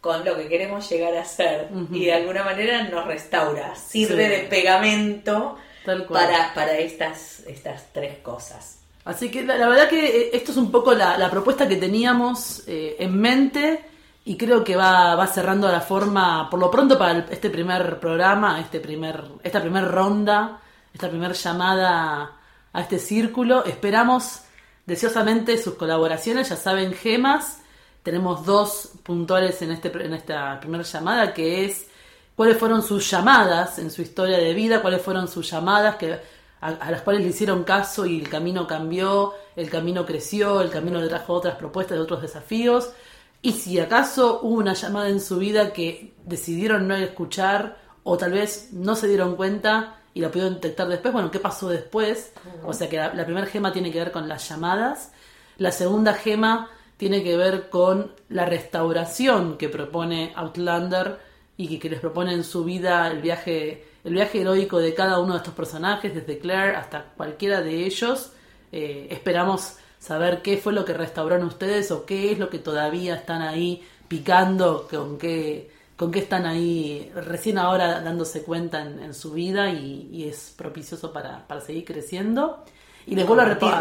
Speaker 2: con lo que queremos llegar a ser y de alguna manera nos restaura, sirve
Speaker 1: Sí.
Speaker 2: de pegamento
Speaker 1: Tal cual.
Speaker 2: para, para estas, estas tres cosas.
Speaker 1: Así que la, la verdad que eh, esto es un poco la, la propuesta que teníamos eh, en mente y creo que va, va cerrando la forma, por lo pronto para el- este primer programa, este primer, esta primera ronda, esta primera llamada a este círculo. Esperamos deseosamente sus colaboraciones, ya saben, gemas. Tenemos dos puntuales en, este, en esta primera llamada, que es cuáles fueron sus llamadas en su historia de vida, cuáles fueron sus llamadas que, a, las cuales le hicieron caso y el camino cambió, el camino creció, el camino le trajo otras propuestas, otros desafíos. Y si acaso hubo una llamada en su vida que decidieron no escuchar o tal vez no se dieron cuenta y la pudieron detectar después, bueno, ¿qué pasó después? O sea que la, la primera gema tiene que ver con las llamadas, la segunda gema tiene que ver con la restauración que propone Outlander y que, les propone en su vida el viaje, el viaje heroico de cada uno de estos personajes, desde Claire hasta cualquiera de ellos. Eh, esperamos saber qué fue lo que restauraron ustedes o qué es lo que todavía están ahí picando, con qué, con qué están ahí recién ahora dándose cuenta en, su vida y, es propicioso para, para seguir creciendo. Y les vuelvo a repetir,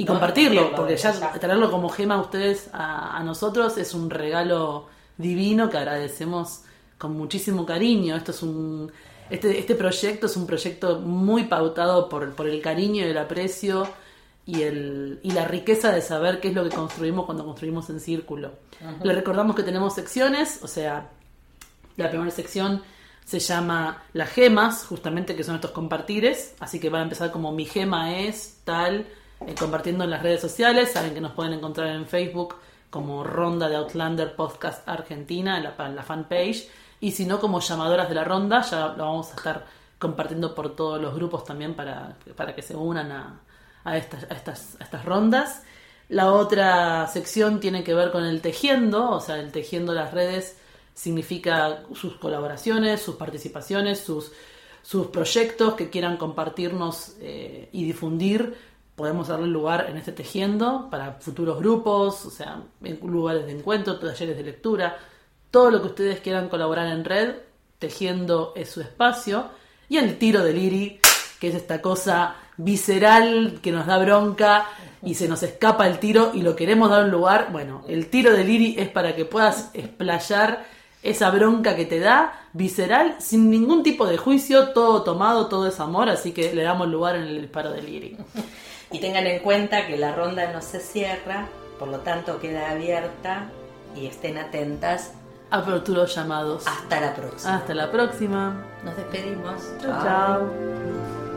Speaker 1: y compartirlo, porque ya, traerlo como gema a ustedes, a, nosotros, es un regalo divino que agradecemos con muchísimo cariño. Esto es un, este, este proyecto es un proyecto muy pautado por, por el cariño y el aprecio y, el, y la riqueza de saber qué es lo que construimos cuando construimos en círculo. Le recordamos que tenemos secciones, o sea, la primera sección se llama las gemas, justamente que son estos compartires, así que va a empezar como mi gema es tal eh, compartiendo en las redes sociales. Saben que nos pueden encontrar en Facebook como Ronda de Outlander Podcast Argentina, en la, fanpage. Y si no, como llamadoras de la ronda, ya lo vamos a estar compartiendo por todos los grupos también para, para que se unan a, a, estas, a, estas, estas rondas. La otra sección tiene que ver con el tejiendo, o sea, el tejiendo las redes significa sus colaboraciones, sus participaciones, sus, sus proyectos que quieran compartirnos eh, y difundir podemos darle lugar en este tejiendo para futuros grupos, o sea, lugares de encuentro, talleres de lectura, todo lo que ustedes quieran colaborar en red, tejiendo es su espacio. Y el tiro del Iri, que es esta cosa visceral que nos da bronca y se nos escapa el tiro y lo queremos dar un lugar. Bueno, el tiro del Iri es para que puedas explayar esa bronca que te da, visceral, sin ningún tipo de juicio, todo tomado, todo es amor, así que le damos lugar en el disparo del Iri.
Speaker 2: Y tengan en cuenta que la ronda no se cierra, por lo tanto queda abierta y estén atentas
Speaker 1: a futuros llamados.
Speaker 2: Hasta la próxima.
Speaker 1: Hasta la próxima.
Speaker 2: Nos despedimos.
Speaker 1: chao. chao.